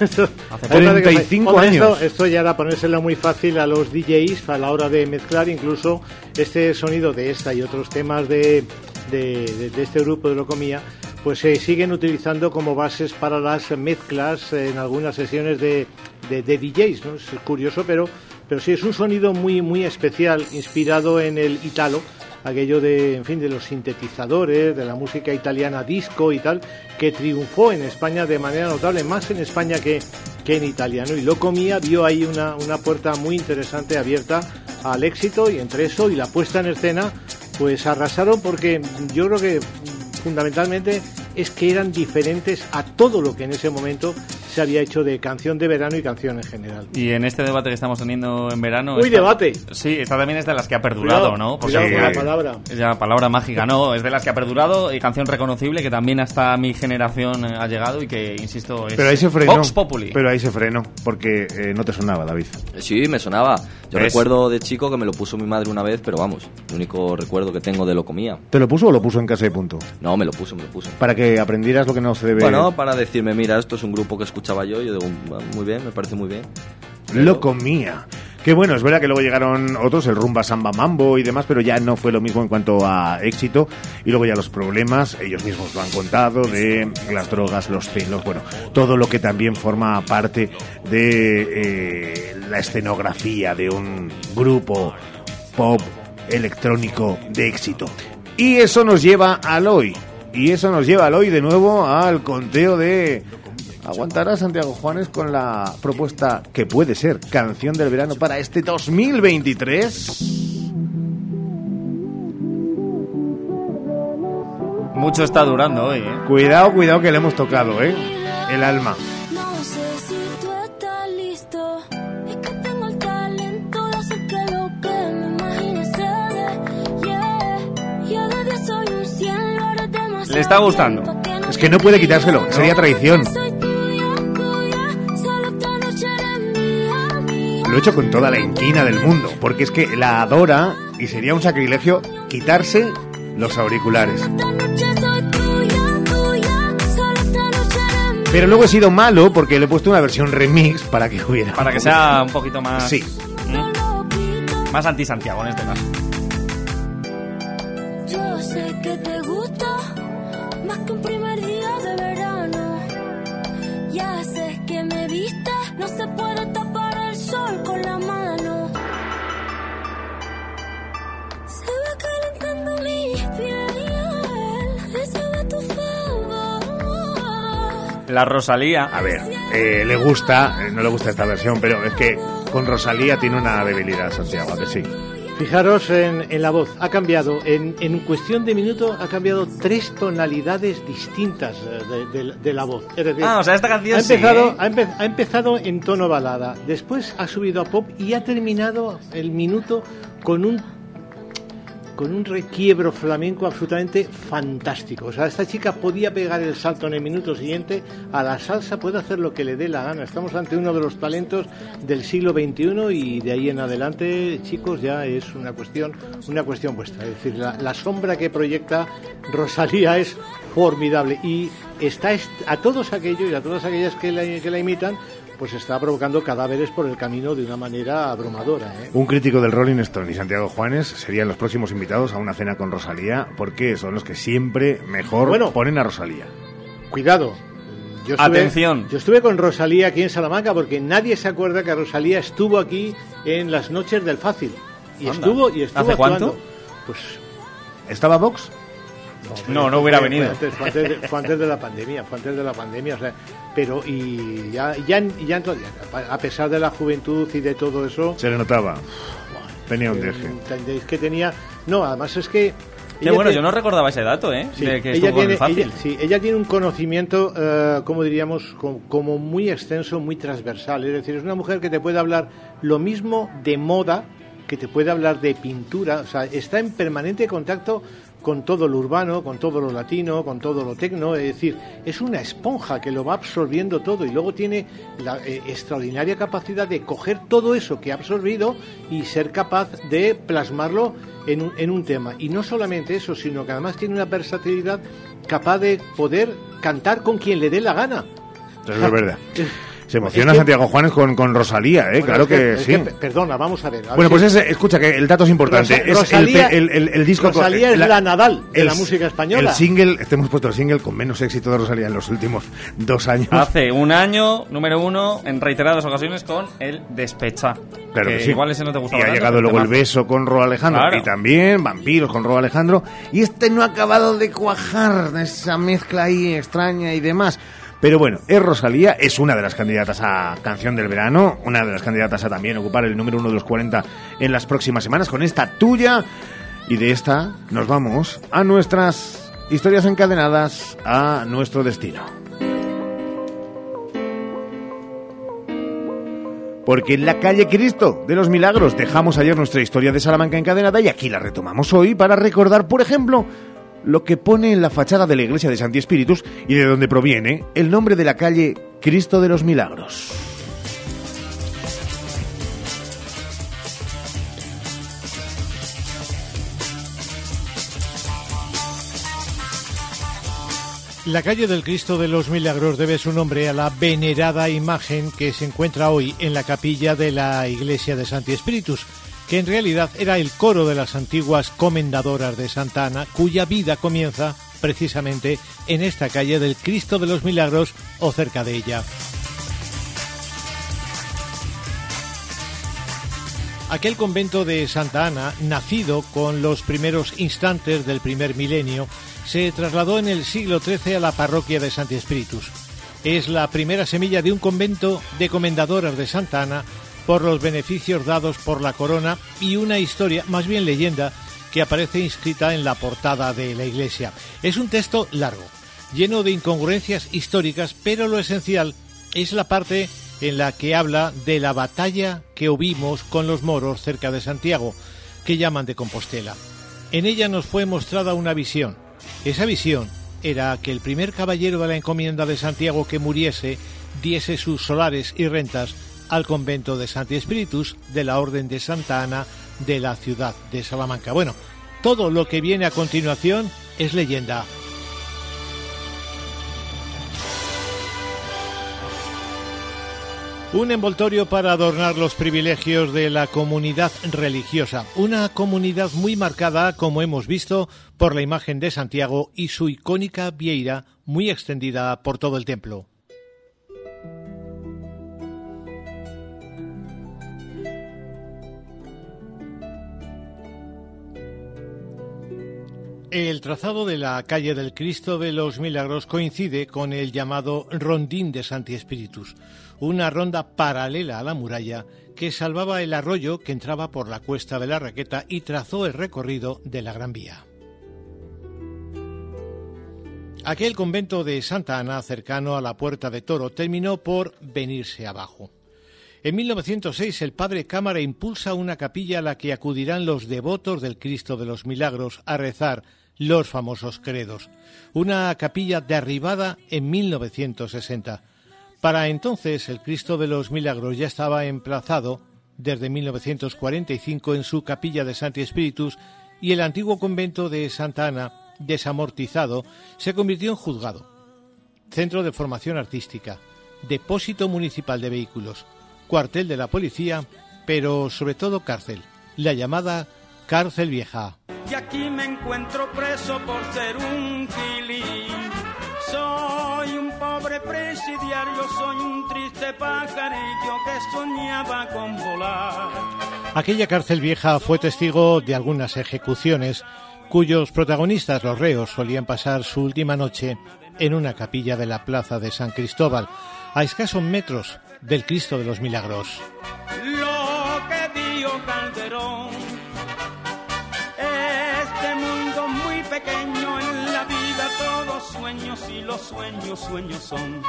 Esto- Hace Hay una de que- 35 Hombre, años. Esto, esto ya era ponérselo muy fácil a los DJs a la hora de mezclar incluso este sonido de esta y otros temas de, de, de- de este grupo de Locomía, pues se siguen utilizando como bases para las mezclas en algunas sesiones de, de, de DJs. ¿no? Es curioso, pero, pero sí es un sonido muy, muy especial, inspirado en el italo aquello de, en fin, de los sintetizadores, de la música italiana disco y tal, que triunfó en España de manera notable, más en España que, que en Italia, ¿no? Y Locomía vio ahí una, una puerta muy interesante abierta al éxito y entre eso y la puesta en escena, pues arrasaron porque yo creo que fundamentalmente es que eran diferentes a todo lo que en ese momento se había hecho de canción de verano y canción en general. Y en este debate que estamos teniendo en verano. Uy, esta- debate. Sí, esta también es de las que ha perdurado, Cuidado, ¿no? cuidado con la palabra. Es la palabra mágica, ¿no? Es de las que ha perdurado y canción reconocible que también hasta mi generación eh, ha llegado y que, insisto, es Pero ahí se frenó. Vox Populi. Pero ahí se frenó, porque eh, no te sonaba, David. Sí, me sonaba. Yo ¿Ves? recuerdo de chico que me lo puso mi madre una vez, pero vamos, el único recuerdo que tengo de lo comía. ¿Te lo puso o lo puso en casa de punto? No, me lo puso, me lo puso. Para que aprendieras lo que no se debe... Bueno, para decirme, mira, esto es un grupo que escuchaba yo, yo digo, "Bueno, muy bien, me parece muy bien. Loco mía. Que bueno, es verdad que luego llegaron otros, el Rumba Samba Mambo y demás, pero ya no fue lo mismo en cuanto a éxito. Y luego ya los problemas, ellos mismos lo han contado, de las drogas, los celos, bueno, todo lo que también forma parte de eh, la escenografía de un grupo pop electrónico de éxito. Y eso nos lleva al hoy. Y eso nos lleva al hoy de nuevo al conteo de ¿Aguantará Santiago Juanes con la propuesta que puede ser canción del verano para este 2023? Mucho está durando hoy, ¿eh? Cuidado, cuidado que le hemos tocado, ¿eh? El alma. No sé si tú estás listo. Es que tengo el talento de hacer que lo que me imagine se dé. Yeah. Yo de 10 soy un 100, lo haré demasiado. Le está gustando. Es que no puede quitárselo, sería traición. Lo he hecho con toda la inquina del mundo, porque es que la adora y sería un sacrilegio quitarse los auriculares. Pero luego he sido malo porque le he puesto una versión remix para que hubiera. Para que sea un poquito más. Sí. ¿Mm? Más anti-Santiago en este caso. Yo sé que te gusta más que un primer día de verano. Ya sé que me viste, no se puede sol con la mano. Se va calentando mi piel, ese va tu favor. La Rosalía. A ver, eh, le gusta, eh, no le gusta esta versión, pero es que con Rosalía tiene una debilidad, Santiago, ¿a que sí. Fijaros en, en la voz, ha cambiado, en, en cuestión de minuto ha cambiado tres tonalidades distintas eh, de, de- de la voz. Es decir, Ah, o sea, esta canción ha sí, empezado, ¿eh? ha, empe- ha empezado en tono balada, después ha subido a pop y ha terminado el minuto con un con un requiebro flamenco absolutamente fantástico. O sea, esta chica podía pegar el salto en el minuto siguiente a la salsa, puede hacer lo que le dé la gana. Estamos ante uno de los talentos del siglo XXI y de ahí en adelante, chicos, ya es una cuestión, una cuestión vuestra. Es decir, la, sombra que proyecta Rosalía es formidable y está est- a todos aquellos y a todas aquellas que la, que la imitan, pues está provocando cadáveres por el camino de una manera abrumadora. ¿eh? Un crítico del Rolling Stone y Santiago Juanes serían los próximos invitados a una cena con Rosalía, porque son los que siempre mejor Bueno. ponen a Rosalía. Cuidado. Yo estuve, Atención. Yo estuve con Rosalía aquí en Salamanca porque nadie se acuerda que Rosalía estuvo aquí en las noches del fácil. Y Anda. estuvo y estuvo ¿Hace actuando. cuánto? Pues ¿Estaba Vox? No, no hubiera Fue- venido. Fue antes, fue antes de, fue antes de la pandemia, fue antes de la pandemia, o sea, pero y ya, ya, ya entonces, a pesar de la juventud y de todo eso, Se le notaba. Tenía un deje. entendéis que tenía, no, además es que Qué ella bueno, tiene- yo no recordaba ese dato, ¿eh? Sí, de que ella, tiene, fácil. ella- sí, ella tiene un conocimiento, eh, como diríamos, co- como muy extenso, muy transversal. Es decir, es una mujer que te puede hablar lo mismo de moda, que te puede hablar de pintura. O sea, está en permanente contacto con todo lo urbano, con todo lo latino, con todo lo tecno. Es decir, es una esponja que lo va absorbiendo todo y luego tiene la eh, extraordinaria capacidad de coger todo eso que ha absorbido y ser capaz de plasmarlo en un, en un tema. Y no solamente eso, sino que además tiene una versatilidad capaz de poder cantar con quien le dé la gana. Eso es verdad. Se emociona Es que- Santiago Juanes con, con Rosalía, ¿eh? Bueno, claro es que, es sí. pe- perdona, vamos a ver. a ver Bueno, pues si- ese, escucha que el dato es importante. Rosa- es el Rosalía- pe- el, el- el disco con- Rosalía es la Nadal de la música española. El single, este hemos puesto el single con menos éxito de Rosalía en los últimos dos años. Hace un año, número uno, en reiteradas ocasiones con el Despecha. Claro que que sí. igual ese no te Y gustaba ha tanto, llegado luego el beso con Ro Alejandro. Claro. Y también Vampiros con Ro Alejandro. Y este no ha acabado de cuajar esa mezcla ahí extraña y demás. Pero bueno, es Rosalía, es una de las candidatas a Canción del Verano, una de las candidatas a también ocupar el número uno de los 40 en las próximas semanas con esta tuya. Y de esta nos vamos a nuestras historias encadenadas, a nuestro destino. Porque en la calle Cristo de los Milagros dejamos ayer nuestra historia de Salamanca encadenada y aquí la retomamos hoy para recordar, por ejemplo, lo que pone en la fachada de la iglesia de Santi Espíritus y de donde proviene el nombre de la calle Cristo de los Milagros. La calle del Cristo de los Milagros debe su nombre a la venerada imagen que se encuentra hoy en la capilla de la iglesia de Santi Espíritus, que en realidad era el coro de las antiguas comendadoras de Santa Ana, cuya vida comienza precisamente en esta calle del Cristo de los Milagros o cerca de ella. Aquel convento de Santa Ana, nacido con los primeros instantes del primer milenio, se trasladó en el siglo XIII a la parroquia de Santi Espíritus. Es la primera semilla de un convento de comendadoras de Santa Ana por los beneficios dados por la corona y una historia, más bien leyenda, que aparece inscrita en la portada de la iglesia. Es un texto largo, lleno de incongruencias históricas, pero lo esencial es la parte en la que habla de la batalla que hubimos con los moros cerca de Santiago, que llaman de Compostela. En ella nos fue mostrada una visión. Esa visión era que el primer caballero de la encomienda de Santiago que muriese diese sus solares y rentas al convento de Santi Espíritus de la Orden de Santa Ana de la ciudad de Salamanca. Bueno, todo lo que viene a continuación es leyenda. Un envoltorio para adornar los privilegios de la comunidad religiosa. Una comunidad muy marcada, como hemos visto, por la imagen de Santiago y su icónica vieira muy extendida por todo el templo. El trazado de la calle del Cristo de los Milagros coincide con el llamado Rondín de Santi Espíritus, una ronda paralela a la muralla que salvaba el arroyo que entraba por la cuesta de la Raqueta y trazó el recorrido de la Gran Vía. Aquel convento de Santa Ana, cercano a la Puerta de Toro, terminó por venirse abajo. En 1906 el padre Cámara impulsa una capilla a la que acudirán los devotos del Cristo de los Milagros a rezar los famosos credos. Una capilla derribada en 1960. Para entonces el Cristo de los Milagros ya estaba emplazado desde 1945 en su capilla de Santi Espíritus y el antiguo convento de Santa Ana, desamortizado, se convirtió en juzgado, centro de formación artística, depósito municipal de vehículos, cuartel de la policía, pero sobre todo cárcel, la llamada cárcel vieja. Y aquí me encuentro preso por ser un filín. Soy un pobre presidiario, soy un triste pajarillo que soñaba con volar. Aquella cárcel vieja fue testigo de algunas ejecuciones cuyos protagonistas, los reos, solían pasar su última noche en una capilla de la plaza de San Cristóbal, a escasos metros del Cristo de los Milagros. Los sueños, sueños son.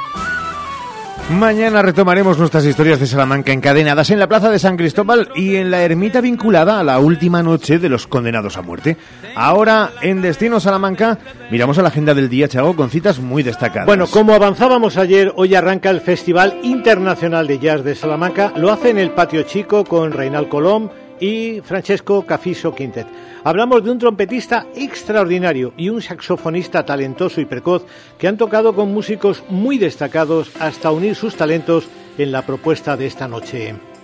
Mañana retomaremos nuestras historias de Salamanca encadenadas en la Plaza de San Cristóbal y en la ermita vinculada a la última noche de los condenados a muerte. Ahora, en Destino Salamanca, miramos a la agenda del día, Chago, con citas muy destacadas. Bueno, como avanzábamos ayer, hoy arranca el Festival Internacional de Jazz de Salamanca. Lo hace en el Patio Chico con Reinal Colom y Francesco Cafiso Quintet. Hablamos de un trompetista extraordinario y un saxofonista talentoso y precoz que han tocado con músicos muy destacados hasta unir sus talentos en la propuesta de esta noche.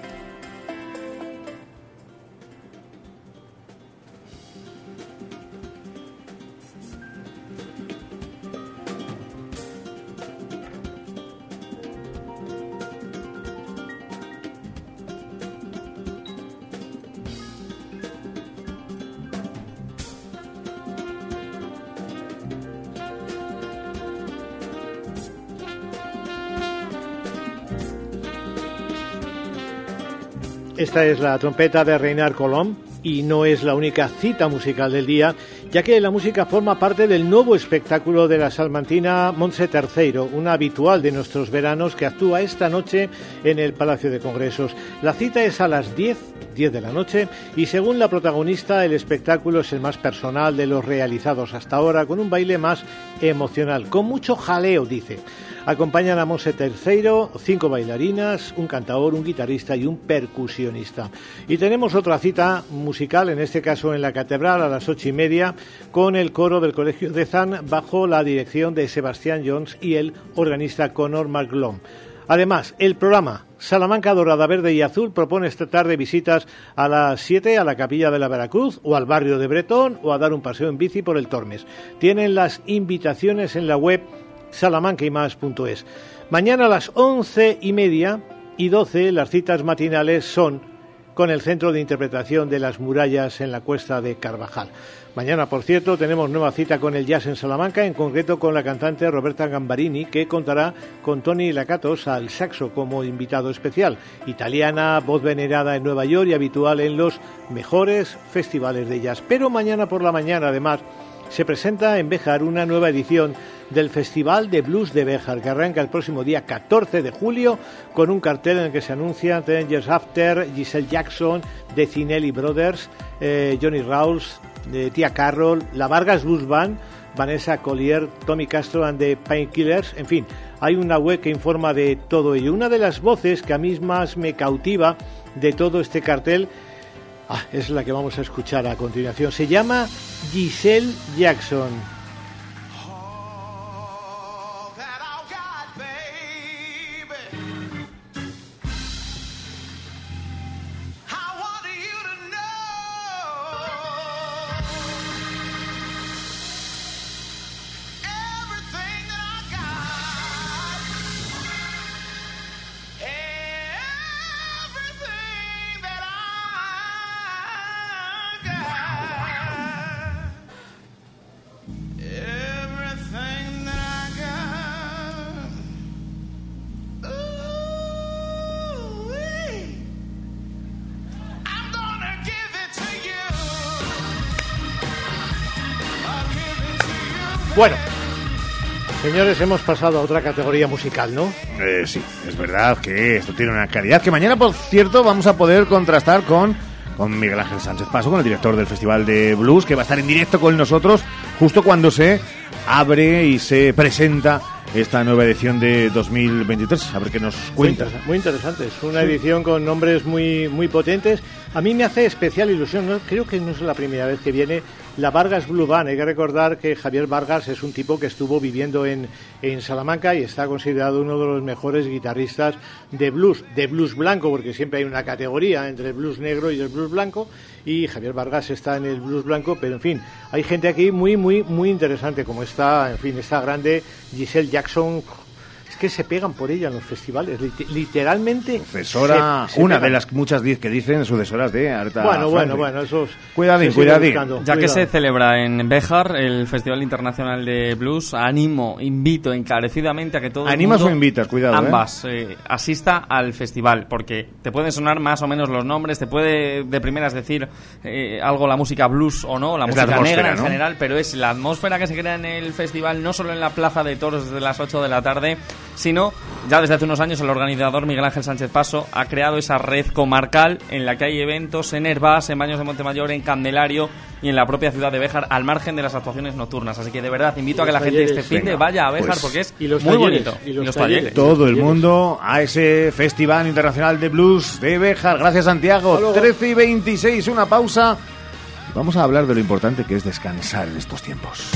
Esta es la trompeta de Reinar Colom y no es la única cita musical del día, ya que la música forma parte del nuevo espectáculo de la salmantina Montse Terceiro, una habitual de nuestros veranos que actúa esta noche en el Palacio de Congresos. La cita es a las 10, 10 de la noche y según la protagonista el espectáculo es el más personal de los realizados hasta ahora, con un baile más emocional, con mucho jaleo, dice. Acompañan a Monse Terceiro, cinco bailarinas, un cantador, un guitarrista y un percusionista. Y tenemos otra cita musical, en este caso en la Catedral a las ocho y media, con el coro del Colegio de Zan bajo la dirección de Sebastián Jones y el organista Conor McGlone. Además, el programa Salamanca Dorada Verde y Azul propone esta tarde visitas a las 7 a la Capilla de la Veracruz o al barrio de Bretón o a dar un paseo en bici por el Tormes. Tienen las invitaciones en la web salamancaymas.es. Mañana a las once y media y doce las citas matinales son con el Centro de Interpretación de las Murallas en la Cuesta de Carvajal. Mañana, por cierto, tenemos nueva cita con el jazz en Salamanca, en concreto con la cantante Roberta Gambarini, que contará con Tony Lacatos al saxo como invitado especial. Italiana, voz venerada en Nueva York y habitual en los mejores festivales de jazz. Pero mañana por la mañana, además, se presenta en Béjar una nueva edición del Festival de Blues de Béjar, que arranca el próximo día 14 de julio con un cartel en el que se anuncian Ten Years After, Giselle Jackson, The Cinelli Brothers, eh, Johnny Rawls, de Tía Carroll, La Vargas Blues Band, Vanessa Collier, Tommy Castro and the Painkillers, en fin, hay una web que informa de todo ello. Una de las voces que a mí más me cautiva de todo este cartel ah, es la que vamos a escuchar a continuación. Se llama Giselle Jackson. Bueno, señores, hemos pasado a otra categoría musical, ¿no? Eh, sí, es verdad que esto tiene una calidad que mañana, por cierto, vamos a poder contrastar con, con Miguel Ángel Sánchez Paso, con el director del Festival de Blues, que va a estar en directo con nosotros justo cuando se abre y se presenta esta nueva edición de 2023. A ver qué nos cuenta. Muy, interesa- muy interesante. Es una edición con nombres muy, muy potentes. A mí me hace especial ilusión. ¿no? Creo que no es la primera vez que viene la Vargas Blue Band. Hay que recordar que Javier Vargas es un tipo que estuvo viviendo en, en Salamanca y está considerado uno de los mejores guitarristas de blues, de blues blanco, porque siempre hay una categoría entre el blues negro y el blues blanco. Y Javier Vargas está en el blues blanco, pero en fin, hay gente aquí muy, muy, muy interesante, como está, en fin, esta grande Giselle Jackson Es que se pegan por ella en los festivales, lit- literalmente. Sucesora, se- se una pegan. de las muchas diez que dicen sucesoras de Aretha Bueno, bueno, Franklin. bueno. Cuidadín, se sigue cuidadín. buscando. Ya que se celebra en Béjar el Festival Internacional de Blues, animo, invito encarecidamente a que todo el ¿Animas mundo, o invitas? Cuidado, ¿eh? ambas, eh, asista al festival, porque te pueden sonar más o menos los nombres, te puede de primeras decir eh, algo la música blues o no, la Es música atmósfera, negra en ¿no? general, pero es la atmósfera que se crea en el festival, no solo en la Plaza de Toros desde las 8 de la tarde, sino ya desde hace unos años el organizador Miguel Ángel Sánchez Paso ha creado esa red comarcal en la que hay eventos en Herbás, en Baños de Montemayor, en Candelario y en la propia ciudad de Béjar, al margen de las actuaciones nocturnas. Así que de verdad invito a que la los gente este talleres. fin de vaya a Béjar pues, porque es y los muy talleres, bonito. y los talleres. Todo el mundo a ese Festival Internacional de Blues de Béjar. Gracias, Santiago. 13 y 26, una pausa. Vamos a hablar de lo importante que es descansar en estos tiempos.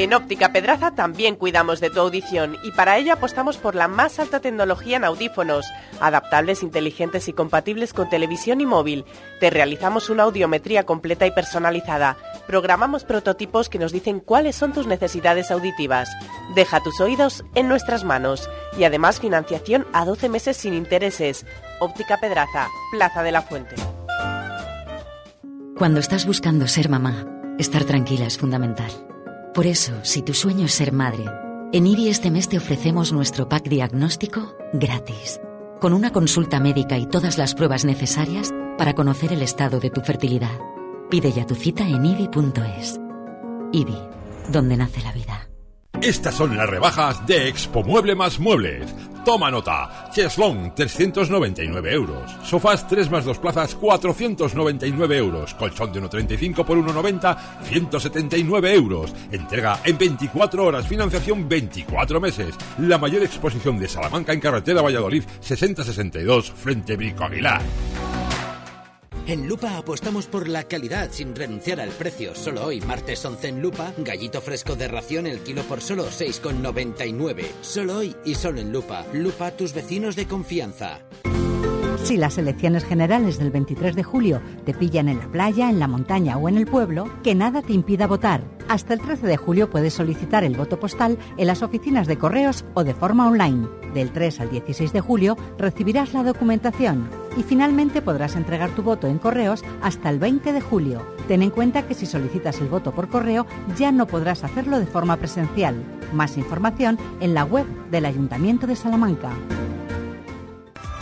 En Óptica Pedraza también cuidamos de tu audición y para ello apostamos por la más alta tecnología en audífonos, adaptables, inteligentes y compatibles con televisión y móvil. Te realizamos una audiometría completa y personalizada. Programamos prototipos que nos dicen cuáles son tus necesidades auditivas. Deja tus oídos en nuestras manos y además financiación a 12 meses sin intereses. Óptica Pedraza, Plaza de la Fuente. Cuando estás buscando ser mamá, estar tranquila es fundamental. Por eso, si tu sueño es ser madre, en IBI este mes te ofrecemos nuestro pack diagnóstico gratis, con una consulta médica y todas las pruebas necesarias para conocer el estado de tu fertilidad. Pide ya tu cita en IBI.es. IBI, donde nace la vida. Estas son las rebajas de Expo Mueble más Muebles. Toma nota. Cheslong, 399 euros. Sofás 3 más 2 plazas, 499 euros. Colchón de 1,35 por 1,90, 179 euros. Entrega en 24 horas. Financiación 24 meses. La mayor exposición de Salamanca en carretera Valladolid, 6062, frente Brico Aguilar. En Lupa apostamos por la calidad sin renunciar al precio. Solo hoy, martes 11 en Lupa, gallito fresco de ración el kilo por solo 6,99. Solo hoy y solo en Lupa. Lupa, tus vecinos de confianza. Si las elecciones generales del 23 de julio te pillan en la playa, en la montaña o en el pueblo, que nada te impida votar. Hasta el 13 de julio puedes solicitar el voto postal en las oficinas de correos o de forma online. Del 3 al 16 de julio recibirás la documentación y finalmente podrás entregar tu voto en correos hasta el 20 de julio. Ten en cuenta que si solicitas el voto por correo ya no podrás hacerlo de forma presencial. Más información en la web del Ayuntamiento de Salamanca.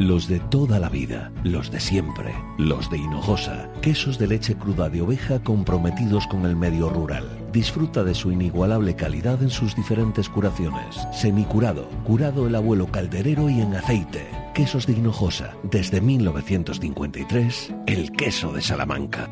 Los de toda la vida, los de siempre, los de Hinojosa, quesos de leche cruda de oveja comprometidos con el medio rural. Disfruta de su inigualable calidad en sus diferentes curaciones. Semicurado, curado el abuelo calderero y en aceite. Quesos de Hinojosa, desde 1953, el queso de Salamanca.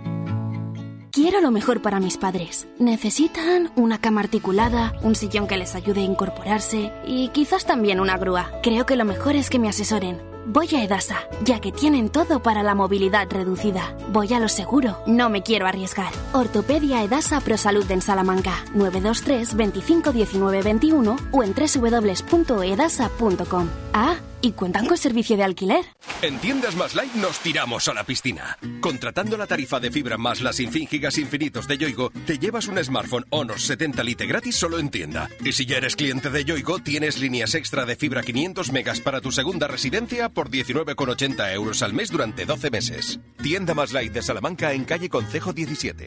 Quiero lo mejor para mis padres. Necesitan una cama articulada, un sillón que les ayude a incorporarse y quizás también una grúa. Creo que lo mejor es que me asesoren. Voy a Edasa, ya que tienen todo para la movilidad reducida. Voy a lo seguro, no me quiero arriesgar. Ortopedia Edasa Prosalud en Salamanca, 923 25 19 21 o en www.edasa.com. Ah, y cuentan con servicio de alquiler. En Tiendas Más Light nos tiramos a la piscina. Contratando la tarifa de fibra más las sin gigas infinitos de Yoigo, te llevas un smartphone Honor 70 Lite gratis solo en tienda. Y si ya eres cliente de Yoigo, tienes líneas extra de fibra 500 megas para tu segunda residencia por 19,80 euros al mes durante 12 meses. Tienda Más Light de Salamanca en calle Concejo 17.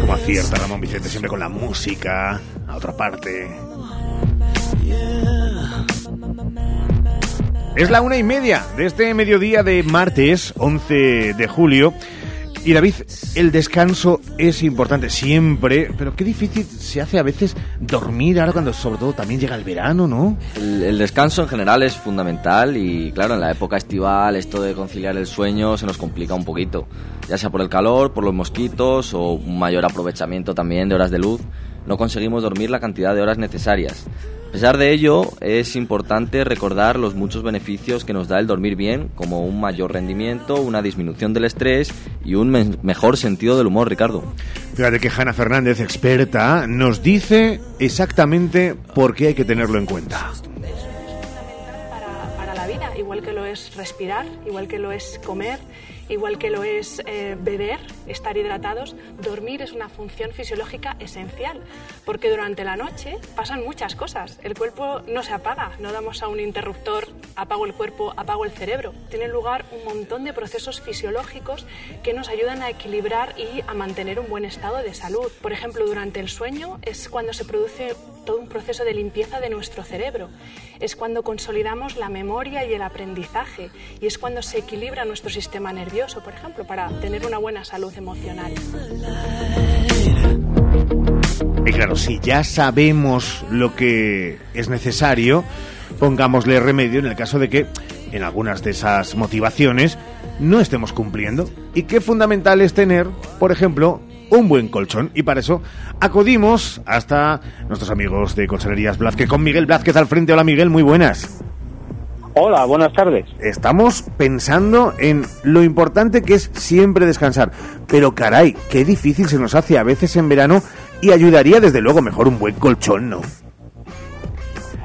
Como acierta Ramón Vicente siempre con la música, a otra parte. Es la una y media de este mediodía de martes, 11 de julio. Y David, el descanso es importante siempre, pero qué difícil se hace a veces dormir ahora cuando sobre todo también llega el verano, ¿no? El, el descanso en general es fundamental y claro, en la época estival esto de conciliar el sueño se nos complica un poquito, ya sea por el calor, por los mosquitos o un mayor aprovechamiento también de horas de luz, no conseguimos dormir la cantidad de horas necesarias. A pesar de ello, es importante recordar los muchos beneficios que nos da el dormir bien, como un mayor rendimiento, una disminución del estrés y un me- mejor sentido del humor, Ricardo. Fíjate que Hanna Fernández, experta, nos dice exactamente por qué hay que tenerlo en cuenta. para la vida, igual que lo es respirar, igual que lo es comer, igual que lo es eh, beber, estar hidratados, dormir es una función fisiológica esencial, porque durante la noche pasan muchas cosas. El cuerpo no se apaga, no damos a un interruptor, apago el cuerpo, apago el cerebro. Tiene lugar un montón de procesos fisiológicos que nos ayudan a equilibrar y a mantener un buen estado de salud. Por ejemplo, durante el sueño es cuando se produce todo un proceso de limpieza de nuestro cerebro. Es cuando consolidamos la memoria y el aprendizaje y es cuando se equilibra nuestro sistema nervioso, por ejemplo, para tener una buena salud emocional. Y claro, si ya sabemos lo que es necesario, pongámosle remedio en el caso de que en algunas de esas motivaciones no estemos cumpliendo. Y qué fundamental es tener, por ejemplo, un buen colchón. Y para eso acudimos hasta nuestros amigos de Colchonerías Blázquez con Miguel Blázquez al frente. Hola Miguel, muy buenas. Hola, buenas tardes. Estamos pensando en lo importante que es siempre descansar. Pero caray, qué difícil se nos hace a veces en verano y ayudaría desde luego mejor un buen colchón, ¿no?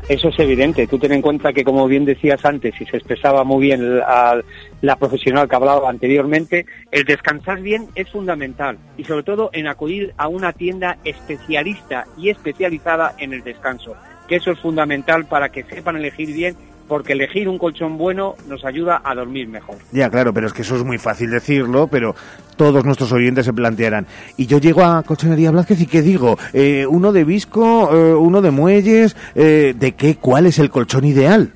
Eso es evidente. Tú ten en cuenta que, como bien decías antes, y se expresaba muy bien la, la profesional que hablaba anteriormente, el descansar bien es fundamental y sobre todo en acudir a una tienda especialista y especializada en el descanso, que eso es fundamental para que sepan elegir bien, porque elegir un colchón bueno nos ayuda a dormir mejor. Ya, claro, pero es que eso es muy fácil decirlo, pero todos nuestros oyentes se plantearán. Y yo llego a Colchonería Blázquez y ¿qué digo? Eh, uno de visco, eh, uno de muelles, eh, ¿de qué? ¿Cuál es el colchón ideal?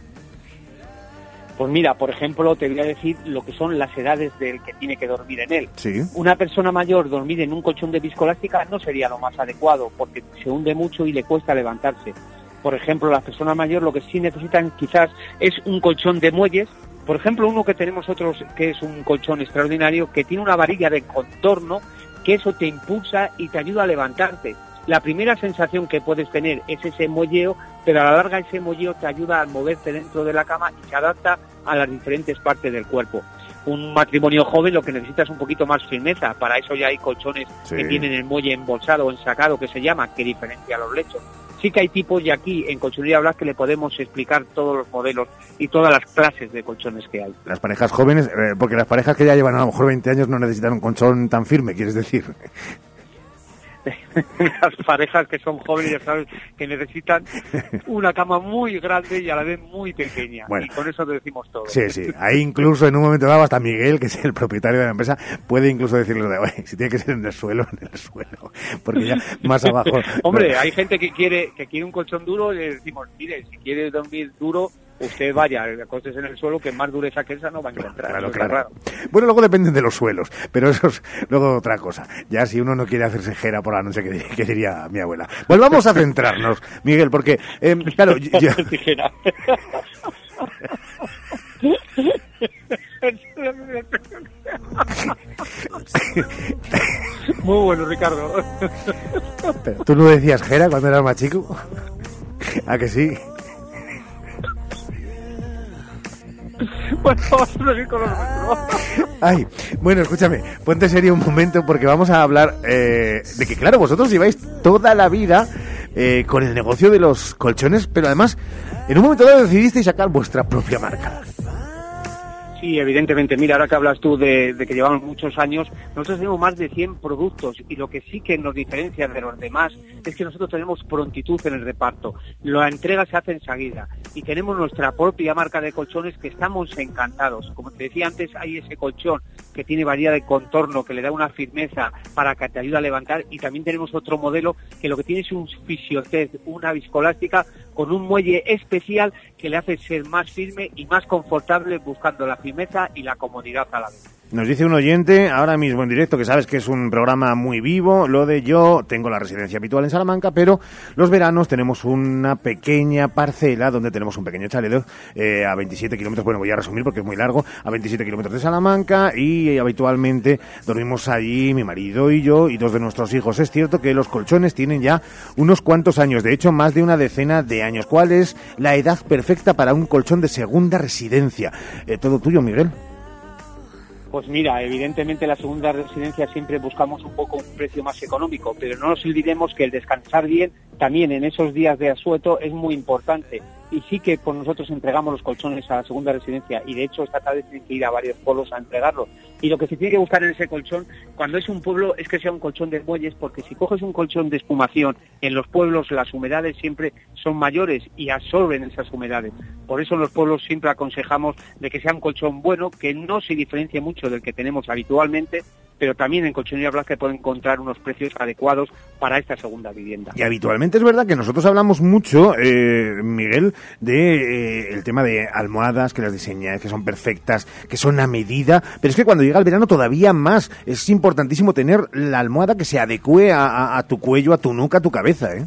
Pues mira, por ejemplo, te voy a decir lo que son las edades del que tiene que dormir en él. Sí. Una persona mayor dormir en un colchón de viscoelástica no sería lo más adecuado porque se hunde mucho y le cuesta levantarse. Por ejemplo, las personas mayores lo que sí necesitan quizás es un colchón de muelles. Por ejemplo, uno que tenemos otros que es un colchón extraordinario que tiene una varilla de contorno que eso te impulsa y te ayuda a levantarte. La primera sensación que puedes tener es ese molleo, pero a la larga ese molleo te ayuda a moverte dentro de la cama y se adapta a las diferentes partes del cuerpo. Un matrimonio joven lo que necesita es un poquito más firmeza. Para eso ya hay colchones Sí. que tienen el muelle embolsado o ensacado que se llama, que diferencia los lechos. Sí que hay tipos y aquí en Colchonería Blas que le podemos explicar todos los modelos y todas las clases de colchones que hay. Las parejas jóvenes, eh, porque las parejas que ya llevan a lo mejor 20 años no necesitan un colchón tan firme, quieres decir. las parejas que son jóvenes ya sabes que necesitan una cama muy grande y a la vez muy pequeña. Bueno. y con eso te decimos todo. Sí, sí. Ahí incluso en un momento dado hasta Miguel, que es el propietario de la empresa, puede incluso decirle de, oye, si tiene que ser en el suelo, en el suelo. Porque ya más abajo... Hombre, hay gente que quiere que quiere un colchón duro y le decimos, mire, si quiere dormir duro, usted vaya, acostes en el suelo, que más dureza que esa no va a encontrar. Claro, claro. Bueno, luego dependen de los suelos, pero eso es luego otra cosa. Ya si uno no quiere hacerse jera por la noche, que, dir- que diría mi abuela. Volvamos a centrarnos, Miguel, porque, eh, claro, yo- yo-. Muy bueno, Ricardo. ¿tú no decías jera cuando eras más chico? ¿A que sí? bueno. Ay, bueno, escúchame, ponte serio un momento porque vamos a hablar eh, de que, claro, vosotros lleváis toda la vida eh, con el negocio de los colchones, pero además, en un momento dado decidisteis sacar vuestra propia marca. Sí, evidentemente. Mira, ahora que hablas tú de, de que llevamos muchos años, nosotros tenemos más de 100 productos y lo que sí que nos diferencia de los demás es que nosotros tenemos prontitud en el reparto. La entrega se hace enseguida. y tenemos nuestra propia marca de colchones que estamos encantados. Como te decía antes, hay ese colchón que tiene variedad de contorno, que le da una firmeza para que te ayude a levantar y también tenemos otro modelo que lo que tiene es un fisiotest, una viscolástica con un muelle especial que le hace ser más firme y más confortable buscando la firmeza y la comodidad a la vez. Nos dice un oyente ahora mismo en directo que sabes que es un programa muy vivo, lo de yo tengo la residencia habitual en Salamanca, pero los veranos tenemos una pequeña parcela donde tenemos un pequeño chalet eh, a 27 kilómetros, bueno voy a resumir porque es muy largo, a 27 kilómetros de Salamanca y eh, habitualmente dormimos allí mi marido y yo y dos de nuestros hijos. Es cierto que los colchones tienen ya unos cuantos años, de hecho más de una decena de años. ¿Cuál es la edad perfecta para un colchón de segunda residencia? Eh, todo tuyo, Miguel. Pues mira, evidentemente la segunda residencia siempre buscamos un poco un precio más económico, pero no nos olvidemos que el descansar bien también en esos días de asueto es muy importante. Y sí que por nosotros entregamos los colchones a la segunda residencia y de hecho esta tarde tienen que ir a varios pueblos a entregarlos. Y lo que se tiene que buscar en ese colchón, cuando es un pueblo, es que sea un colchón de muelles, porque si coges un colchón de espumación, en los pueblos las humedades siempre son mayores y absorben esas humedades. Por eso en los pueblos siempre aconsejamos de que sea un colchón bueno, que no se diferencie mucho del que tenemos habitualmente, pero también en Colchonería Blasque pueden encontrar unos precios adecuados para esta segunda vivienda. Y habitualmente es verdad que nosotros hablamos mucho, eh, Miguel, de eh, el tema de almohadas, que las diseñáis, que son perfectas, que son a medida, pero es que cuando llega el verano todavía más. Es importantísimo tener la almohada que se adecue a, a- a tu cuello, a tu nuca, a tu cabeza, ¿eh?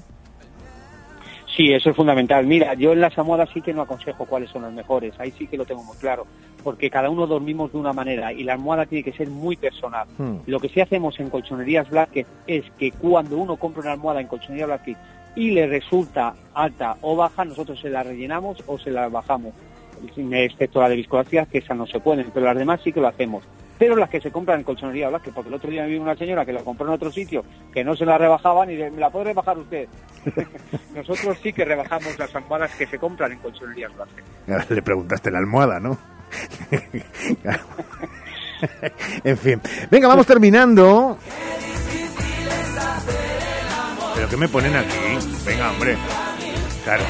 Sí, eso es fundamental. Mira, yo en las almohadas sí que no aconsejo cuáles son las mejores, ahí sí que lo tengo muy claro, porque cada uno dormimos de una manera y la almohada tiene que ser muy personal. Hmm. Lo que sí hacemos en Colchonerías Blasquez es que cuando uno compra una almohada en Colchonería Blasquez y le resulta alta o baja, nosotros se la rellenamos o se la bajamos, excepto la de viscoelastia, que esa no se pueden, pero las demás sí que lo hacemos. Pero las que se compran en Colchonería Blasquez, porque el otro día me vino una señora que la compró en otro sitio, que no se la rebajaban y de, ¿me la puede rebajar usted? Nosotros sí que rebajamos las almohadas que se compran en Colchonerías Blasquez. Le preguntaste la almohada, ¿no? En fin. Venga, vamos terminando. ¿Pero qué me ponen aquí? Venga, hombre. Claro.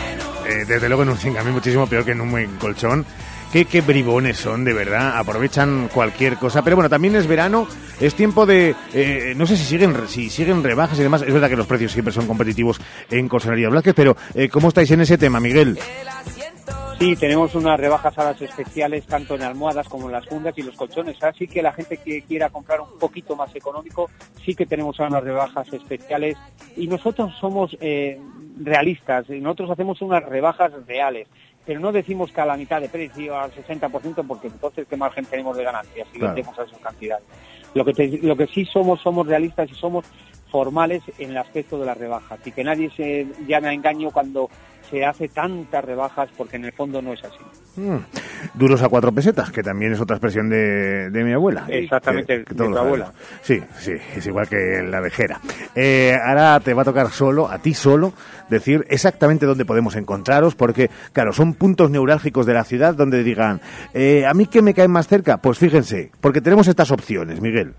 eh, desde luego en un cingami muchísimo peor que en un buen colchón. Qué, qué bribones son, de verdad. Aprovechan cualquier cosa. Pero bueno, también es verano. Es tiempo de... eh, no sé si siguen si siguen rebajas y demás. Es verdad que los precios siempre son competitivos en Colchonería Blasquez, pero eh, ¿cómo estáis en ese tema, Miguel? Sí, tenemos unas rebajas a las especiales tanto en almohadas como en las fundas y los colchones. Así que la gente que quiera comprar un poquito más económico, sí que tenemos unas rebajas especiales. Y nosotros somos eh, realistas, nosotros hacemos unas rebajas reales. Pero no decimos que a la mitad de precio, al 60%, porque entonces qué margen tenemos de ganancia si Claro. vendemos a esa cantidad. Lo que, te- lo que sí somos, somos realistas y somos formales en el aspecto de las rebajas. Y que nadie se llame a engaño cuando se hace tantas rebajas, porque en el fondo no es así. Mm, Duros a cuatro pesetas, que también es otra expresión de, de mi abuela. Exactamente, Que- que de tu abuela. sabemos. Sí, sí, es igual que la vejera. Eh, ahora te va a tocar solo, a ti solo, decir exactamente dónde podemos encontraros, porque, claro, son puntos neurálgicos de la ciudad donde digan, eh, ¿a mí qué me cae más cerca? Pues fíjense, porque tenemos estas opciones, Miguel.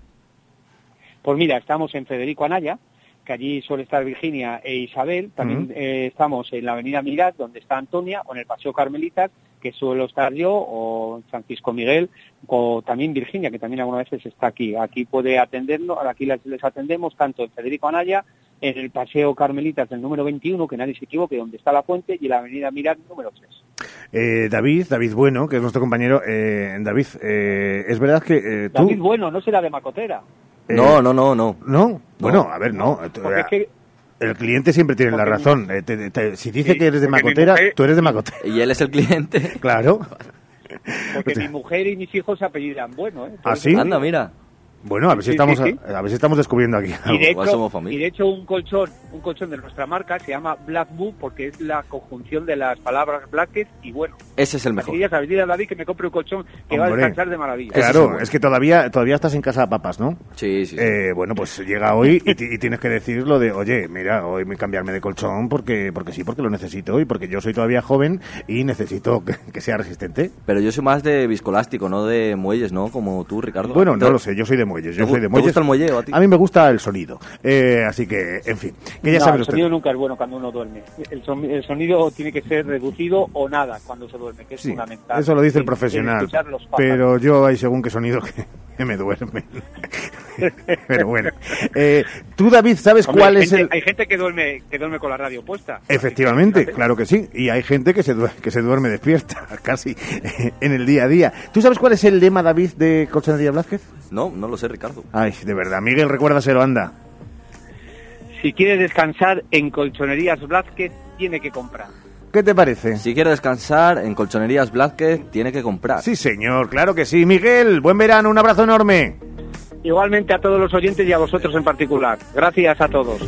Pues mira, estamos en Federico Anaya, que allí suele estar Virginia e Isabel. También eh, estamos en la Avenida Mirat, donde está Antonia, o en el Paseo Carmelitas, que suelo estar yo, o Francisco Miguel, o también Virginia, que también algunas veces está aquí. Aquí puede atendernos, aquí les, les atendemos tanto en Federico Anaya, en el Paseo Carmelitas del número 21, que nadie se equivoque, donde está la fuente, y en la Avenida Mirat número 3. Eh, David, David Bueno, que es nuestro compañero. Eh, David, eh, es verdad que eh, tú... David, bueno, no será de Macotera. Eh, No, no, no, no. ¿No? Bueno, a ver, no. Porque es que El cliente siempre tiene la razón. Eh, te- te- si dice Sí, que eres de Macotera, mujer- tú eres de Macotera. Y él es el cliente. Claro. porque mi mujer y mis hijos se apellidan bueno, ¿eh? ¿Ah, sí? Anda, mira. Bueno, a ver si Sí, estamos, sí, sí. A, a ver si estamos descubriendo aquí. Y de, Igual hecho, somos familia. y de hecho un colchón, un colchón de nuestra marca se llama Black Boo porque es la conjunción de las palabras blackes y bueno. Ese es el Así mejor. que ya sabes, dile a David que me compre un colchón que va a descansar de maravilla. Claro, es que todavía, todavía estás en casa de papas, ¿no? Sí, sí. Eh, bueno, pues llega hoy y, ti- y tienes que decir lo de, oye, mira, hoy me cambiarme de colchón porque, porque sí, porque lo necesito y porque yo soy todavía joven y necesito que, que sea resistente. Pero yo soy más de viscolástico, no de muelles, ¿no? Como tú, Ricardo. Bueno, no Entonces- lo sé, yo soy de muelles. Yo ¿Te gu- soy de te muelles. gusta el muelleo a ti? mí me gusta el sonido. Eh, así que, en fin, que ya No, saben el sonido nunca es bueno cuando uno duerme. El, son- el sonido tiene que ser reducido o nada cuando se duerme, que es Sí, fundamental. eso lo dice el profesional. Pero yo hay según qué sonido que, que me duermen. pero bueno. Eh, Tú, David, ¿sabes Hombre, cuál es el...? Hay gente que duerme, que duerme con la radio puesta. Efectivamente, claro que sí. Y hay gente que se, que se duerme despierta, casi, en el día a día. ¿Tú sabes cuál es el lema, David, de Colchonería Blázquez? No, no lo sé, Ricardo. Ay, de verdad. Miguel, recuérdaselo, anda. Si quiere descansar en Colchonerías Blázquez, tiene que comprar. ¿Qué te parece? Si quiere descansar en Colchonerías Blázquez, tiene que comprar. Sí, señor, claro que sí. Miguel, buen verano, un abrazo enorme. Igualmente a todos los oyentes y a vosotros en particular. Gracias a todos.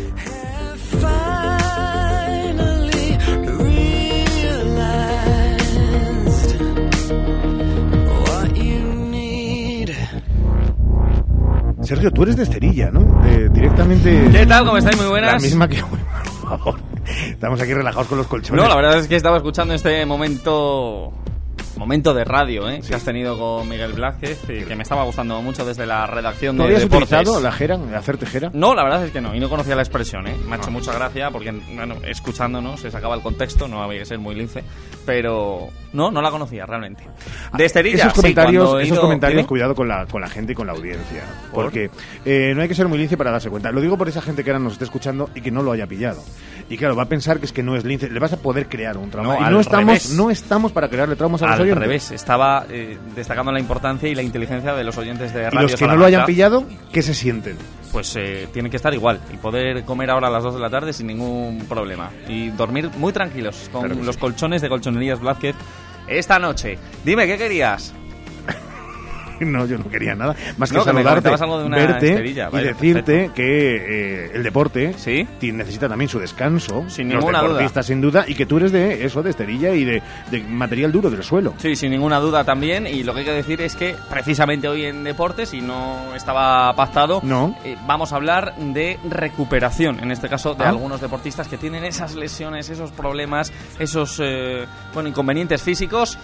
Sergio, tú eres de Esterilla, ¿no? Eh, directamente... ¿Qué tal? ¿Cómo estáis? Muy buenas. La misma que... Por favor. Estamos aquí relajados con los colchones. No, la verdad es que estaba escuchando este momento momento de radio ¿eh? que has tenido con Miguel Blázquez y que me estaba gustando mucho desde la redacción ¿Tú de habías deportes. utilizado la jera, hacer tejera? No, la verdad es que no, y no conocía la expresión, ¿eh? Me ha hecho Ah. mucha gracia porque, bueno, escuchándonos se sacaba el contexto, no había que ser muy lince, pero no, no la conocía realmente. De Esterilla, esos sí, comentarios, he esos ido- comentarios cuidado con la, con la gente y con la audiencia. ¿Por? Porque eh, no hay que ser muy lince para darse cuenta. Lo digo por esa gente que ahora nos esté escuchando y que no lo haya pillado. Y claro, va a pensar que es que no es lince. Le vas a poder crear un trauma. No, y no estamos, revés. no estamos para crearle traumas a los Al revés, estaba eh, destacando la importancia y la inteligencia de los oyentes de Y Radio los que no lo hayan pillado, ¿qué se sienten? Pues eh, tienen que estar igual y poder comer ahora a las 2 de la tarde sin ningún problema. Y dormir muy tranquilos con Claro los colchones de Colchonerías Blázquez esta noche. Dime, ¿qué querías? No, yo no quería nada. Más que No, que saludarte, de verte y decirte que eh, el deporte ti- necesita también su descanso. Sin los ninguna duda. sin duda. Y que tú eres de eso, de esterilla y de, de material duro del suelo. Sí, sin ninguna duda también. Y lo que hay que decir es que precisamente hoy en Deportes, y no estaba pactado, No. eh, vamos a hablar de recuperación, en este caso de Ah. algunos deportistas que tienen esas lesiones, esos problemas, esos eh, bueno, inconvenientes físicos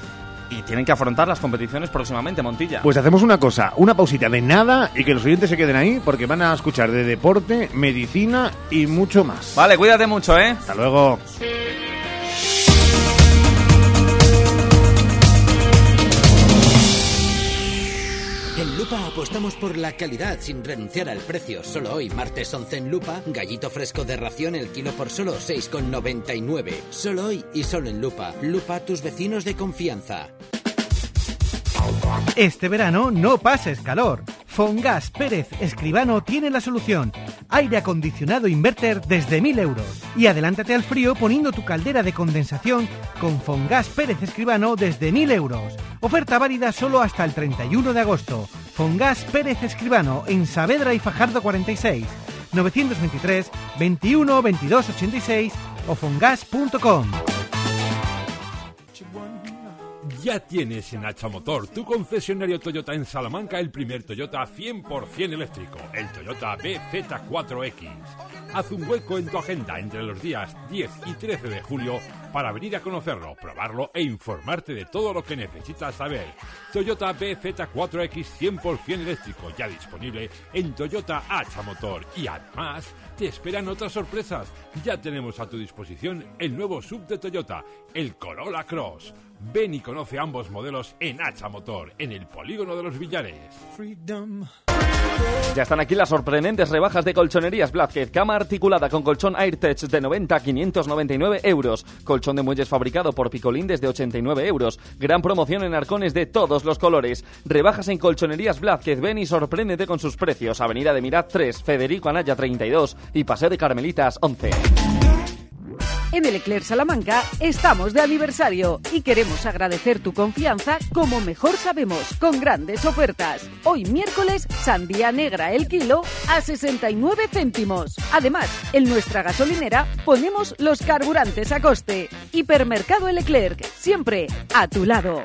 y tienen que afrontar las competiciones próximamente, Montilla. Pues hacemos una cosa, una pausita de nada y que los oyentes se queden ahí porque van a escuchar de deporte, medicina y mucho más. Vale, cuídate mucho, ¿eh? Hasta luego. Lupa apostamos por la calidad sin renunciar al precio. Solo hoy, martes 11 en Lupa, gallito fresco de ración el kilo por solo 6,99. Solo hoy y solo en Lupa. Lupa, tus vecinos de confianza. Este verano no pases calor. Fongas Pérez Escribano tiene la solución. Aire acondicionado inverter desde 1000 euros. Y adelántate al frío poniendo tu caldera de condensación con Fongas Pérez Escribano desde 1000 euros. Oferta válida solo hasta el 31 de agosto. Fongas Pérez Escribano en Saavedra y Fajardo 46. 923 21 22 86 o fongas.com. Ya tienes en Hacha Motor, tu concesionario Toyota en Salamanca, el primer Toyota 100% eléctrico, el Toyota BZ4X. Haz un hueco en tu agenda entre los días 10 y 13 de julio para venir a conocerlo, probarlo e informarte de todo lo que necesitas saber. Toyota BZ4X 100% eléctrico, ya disponible en Toyota Hacha Motor. Y además, te esperan otras sorpresas. Ya tenemos a tu disposición el nuevo sub de Toyota, el Corolla Cross. Ven y conoce ambos modelos en Hacha Motor, en el polígono de los Villares. Ya están aquí las sorprendentes rebajas de colchonerías Blázquez. Cama articulada con colchón AirTech de 90 a 599 euros. Colchón de muelles fabricado por Picolín desde 89 euros. Gran promoción en arcones de todos los colores. Rebajas en colchonerías Blázquez. Ven y sorpréndete con sus precios. Avenida de Mirat 3, Federico Anaya 32 y Paseo de Carmelitas 11. En el Eclair Salamanca estamos de aniversario y queremos agradecer tu confianza como mejor sabemos, con grandes ofertas. Hoy miércoles, sandía negra el kilo a 69 céntimos. Además, en nuestra gasolinera ponemos los carburantes a coste. Hipermercado El siempre a tu lado.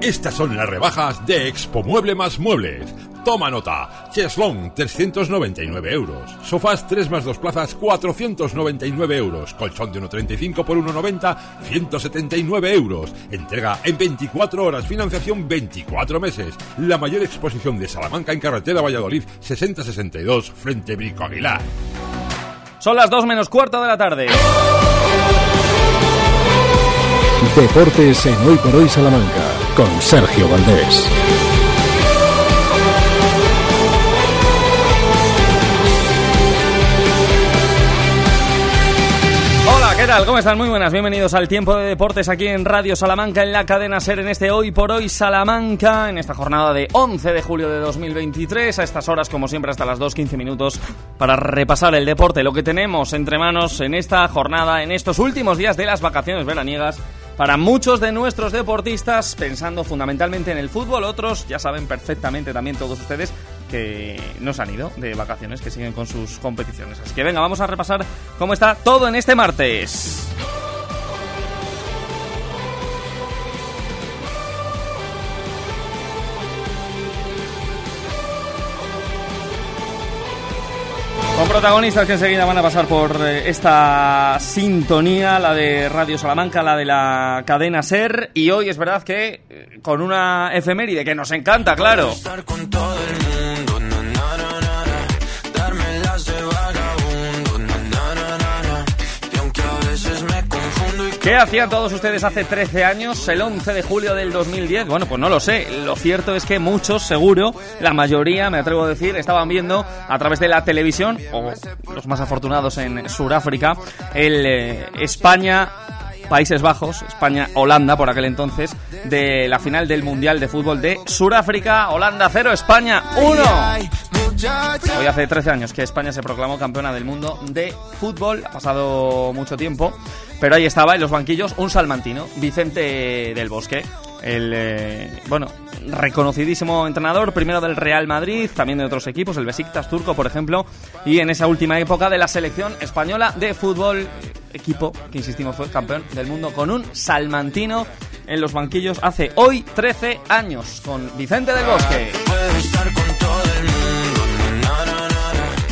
Estas son las rebajas de Expo Mueble más Muebles. Toma nota. Cheslong, 399 euros. Sofás 3 más 2 plazas, 499 euros. Colchón de 1,35 por 1,90, 179 euros. Entrega en 24 horas. Financiación 24 meses. La mayor exposición de Salamanca en carretera Valladolid, 6062, frente Brico Aguilar. Son las 2 menos cuarto de la tarde. Deportes en Hoy por Hoy Salamanca con Sergio Valdés. Hola, ¿qué tal? ¿Cómo están? Muy buenas, bienvenidos al tiempo de deportes aquí en Radio Salamanca, en la cadena SER, en este Hoy por Hoy Salamanca, en esta jornada de 11 de julio de 2023, a estas horas, como siempre, hasta las 2.15 minutos, para repasar el deporte, lo que tenemos entre manos en esta jornada, en estos últimos días de las vacaciones veraniegas, para muchos de nuestros deportistas, pensando fundamentalmente en el fútbol, otros ya saben perfectamente también todos ustedes que no se han ido de vacaciones, que siguen con sus competiciones. Así que venga, vamos a repasar cómo está todo en este martes. Con protagonistas que enseguida van a pasar por eh, esta sintonía, la de Radio Salamanca, la de la cadena SER. Y hoy es verdad que eh, con una efeméride que nos encanta, claro. ¿Qué hacían todos ustedes hace 13 años, el 11 de julio del 2010? Bueno, pues no lo sé. Lo cierto es que muchos, seguro, la mayoría, me atrevo a decir, estaban viendo a través de la televisión, o los más afortunados en Sudáfrica, el eh, España Países Bajos, España-Holanda por aquel entonces, de la final del Mundial de Fútbol de Sudáfrica, Holanda 0, España 1. Hoy hace 13 años que España se proclamó campeona del mundo de fútbol, ha pasado mucho tiempo, pero ahí estaba en los banquillos un salmantino, Vicente del Bosque, el, eh, bueno, reconocidísimo entrenador, primero del Real Madrid, también de otros equipos, el Besiktas turco, por ejemplo, y en esa última época de la selección española de fútbol, equipo que insistimos fue campeón del mundo con un salmantino en los banquillos hace hoy 13 años con Vicente del Bosque.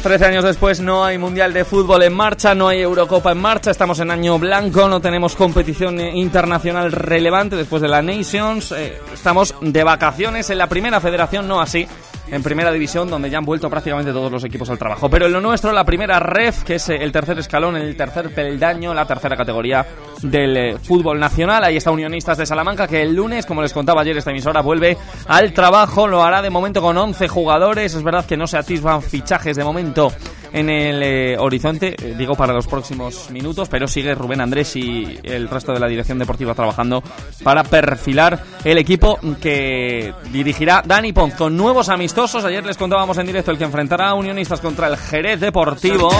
13 años después no hay Mundial de Fútbol en marcha, no hay Eurocopa en marcha, estamos en año blanco, no tenemos competición eh, internacional relevante después de la Nations, eh, estamos de vacaciones en la primera federación, no así en primera división, donde ya han vuelto prácticamente todos los equipos al trabajo. Pero en lo nuestro, la primera ref, que es eh, el tercer escalón, el tercer peldaño, la tercera categoría del eh, fútbol nacional. Ahí está Unionistas de Salamanca, que el lunes, como les contaba ayer esta emisora, vuelve al trabajo. Lo hará de momento con 11 jugadores. Es verdad que no se atisban fichajes de momento en el eh, horizonte, eh, digo para los próximos minutos, pero sigue Rubén Andrés y el resto de la dirección deportiva trabajando para perfilar el equipo que dirigirá Dani Ponz con nuevos amistosos. Ayer les contábamos en directo el que enfrentará a Unionistas contra el Jerez Deportivo.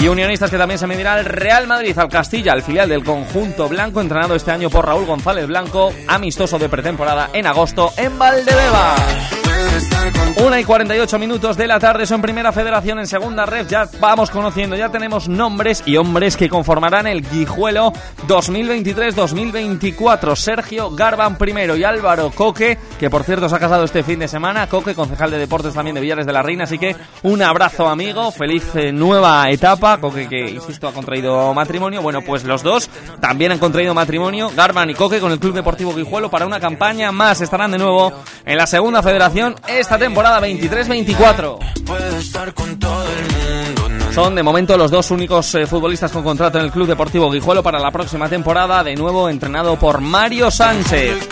Y Unionistas que también se medirá al Real Madrid, al Castilla, al filial del conjunto blanco, entrenado este año por Raúl González Blanco, amistoso de pretemporada en agosto en Valdebeba. Una y 48 minutos de la tarde son Primera Federación en Segunda Red. Ya vamos conociendo, ya tenemos nombres y hombres que conformarán el Guijuelo 2023-2024. Sergio Garban primero y Álvaro Coque, que por cierto se ha casado este fin de semana. Coque, concejal de deportes también de Villares de la Reina. Así que un abrazo, amigo. Feliz eh, nueva etapa. Coque, que insisto, ha contraído matrimonio. Bueno, pues los dos también han contraído matrimonio. Garban y Coque con el Club Deportivo Guijuelo para una campaña más. Estarán de nuevo en la Segunda Federación esta temporada 23-24. Son de momento los dos únicos eh, futbolistas con contrato en el Club Deportivo Guijuelo para la próxima temporada, de nuevo entrenado por Mario Sánchez.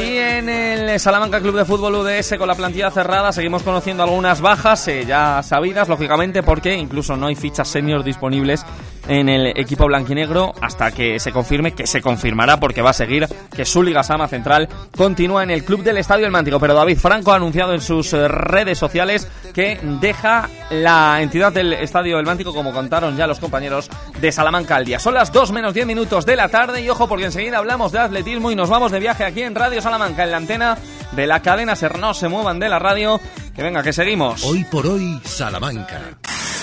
Y en el Salamanca Club de Fútbol UDS con la plantilla cerrada seguimos conociendo algunas bajas eh, ya sabidas, lógicamente, porque incluso no hay fichas senior disponibles en el equipo blanquinegro hasta que se confirme, que se confirmará porque va a seguir, que su Liga Sama Central continúa en el club del Estadio El Mántico. Pero David Franco ha anunciado en sus eh, redes sociales que deja la entidad del Estadio El Mántico, como contaron ya los compañeros de Salamanca al día. Son las 2 menos 10 minutos de la tarde y ojo porque enseguida hablamos de atletismo y nos vamos de viaje aquí en Radio Salamanca, en la antena de la cadena Ser. No se muevan de la radio, que venga, que seguimos. Hoy por hoy, Salamanca.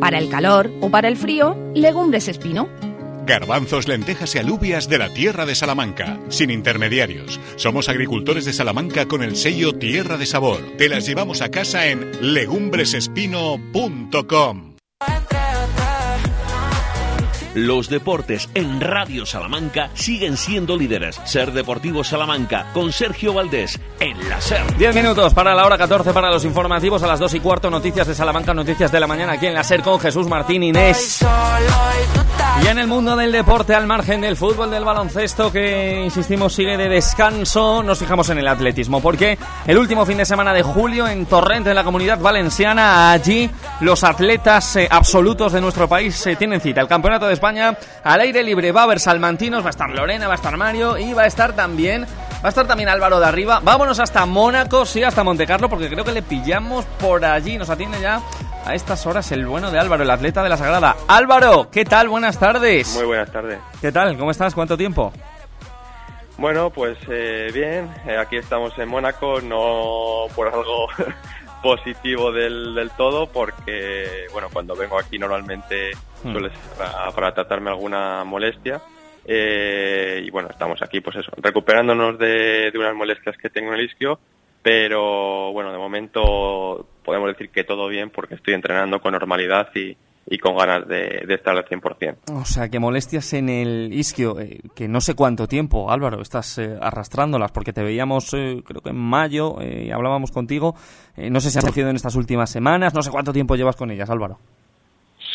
Para el calor o para el frío, legumbres espino. Garbanzos, lentejas y alubias de la tierra de Salamanca, sin intermediarios. Somos agricultores de Salamanca con el sello Tierra de Sabor. Te las llevamos a casa en legumbresespino.com. Los deportes en Radio Salamanca siguen siendo líderes. Ser Deportivo Salamanca con Sergio Valdés en la SER. 10 minutos para la hora 14 para los informativos a las 2 y cuarto noticias de Salamanca, noticias de la mañana aquí en la SER con Jesús Martín Inés. Y en el mundo del deporte, al margen del fútbol, del baloncesto, que insistimos sigue de descanso, nos fijamos en el atletismo, porque el último fin de semana de julio en Torrente, en la comunidad valenciana, allí los atletas eh, absolutos de nuestro país se tienen cita. El campeonato de España al aire libre va a haber salmantinos, va a estar Lorena, va a estar Mario y va a estar también Va a estar también Álvaro de arriba. Vámonos hasta Mónaco, sí, hasta Montecarlo, porque creo que le pillamos por allí. Nos atiende ya a estas horas el bueno de Álvaro, el atleta de la Sagrada. Álvaro, ¿qué tal? Buenas tardes. Muy buenas tardes. ¿Qué tal? ¿Cómo estás? ¿Cuánto tiempo? Bueno, pues eh, bien, eh, aquí estamos en Mónaco, no por algo positivo del, del, todo, porque, bueno, cuando vengo aquí normalmente Hmm. suele ser para, para tratarme alguna molestia. Eh, y bueno, estamos aquí, pues eso, recuperándonos de, de unas molestias que tengo en el isquio, pero bueno, de momento podemos decir que todo bien porque estoy entrenando con normalidad y, y con ganas de, de, estar al 100%. O sea, que molestias en el isquio, eh, que no sé cuánto tiempo, Álvaro, estás eh, arrastrándolas, porque te veíamos, eh, creo que en mayo, y hablábamos contigo, no sé si ha surgido en estas últimas semanas, no sé cuánto tiempo llevas con ellas, Álvaro.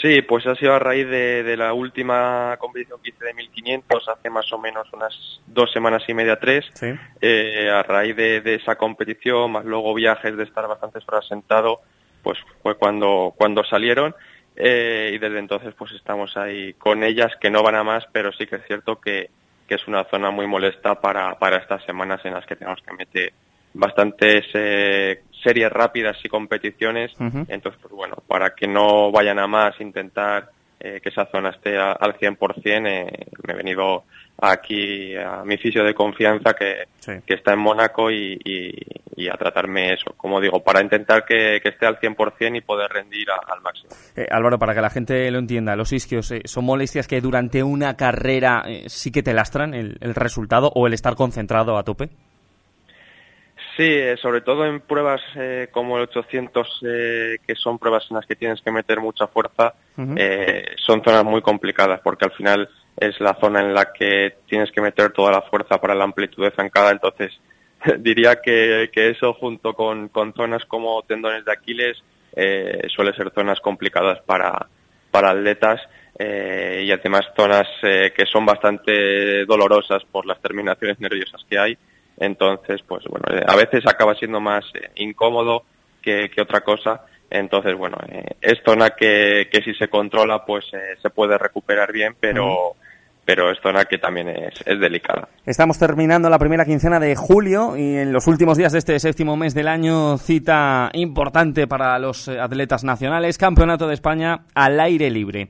Sí, pues ha sido a raíz de, de, la última competición que hice de 1500, hace más o menos unas dos semanas y media, tres. Sí. Eh, a raíz de, de, esa competición, más luego viajes de estar bastantes horas sentado, pues fue cuando, cuando salieron. Eh, y desde entonces pues estamos ahí con ellas, que no van a más, pero sí que es cierto que, que es una zona muy molesta para, para estas semanas en las que tenemos que meter bastantes eh, series rápidas y competiciones. Uh -huh. Entonces, pues bueno, para que no vayan a más, intentar eh, que esa zona esté a, al 100%, eh, me he venido aquí a mi fisio de confianza que, sí. que está en Mónaco y, y, y, a tratarme eso, como digo, para intentar que, que esté al 100% y poder rendir a, al máximo. Eh, Álvaro, para que la gente lo entienda, los isquios eh, son molestias que durante una carrera eh, sí que te lastran el, el resultado o el estar concentrado a tope. Sí, eh, sobre todo en pruebas eh, como el 800, eh, que son pruebas en las que tienes que meter mucha fuerza, Uh -huh. eh, son zonas muy complicadas porque al final es la zona en la que tienes que meter toda la fuerza para la amplitud de zancada. Entonces, diría que, que eso junto con, con, zonas como tendones de Aquiles eh, suele ser zonas complicadas para, para atletas. Eh, y además zonas eh, que son bastante dolorosas por las terminaciones nerviosas que hay. Entonces, pues bueno, eh, a veces acaba siendo más eh, incómodo que, que, otra cosa. Entonces, bueno, eh, es zona que, que si se controla, pues eh, se puede recuperar bien, pero, uh -huh. pero es zona que también es, es, delicada. Estamos terminando la primera quincena de julio y en los últimos días de este séptimo mes del año, cita importante para los eh, atletas nacionales, Campeonato de España al aire libre.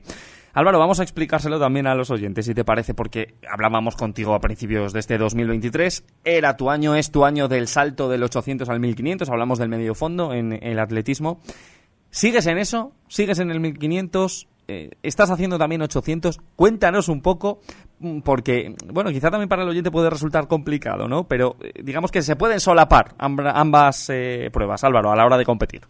Álvaro, vamos a explicárselo también a los oyentes, si te parece, porque hablábamos contigo a principios de este 2023. Era tu año, es tu año del salto del 800 al 1500. Hablamos del medio fondo en el atletismo. ¿Sigues en eso? ¿Sigues en el 1500? Eh, ¿Estás haciendo también 800? Cuéntanos un poco, mm, porque, bueno, quizá también para el oyente puede resultar complicado, ¿no? Pero eh, digamos que se pueden solapar ambas eh, pruebas, Álvaro, a la hora de competir.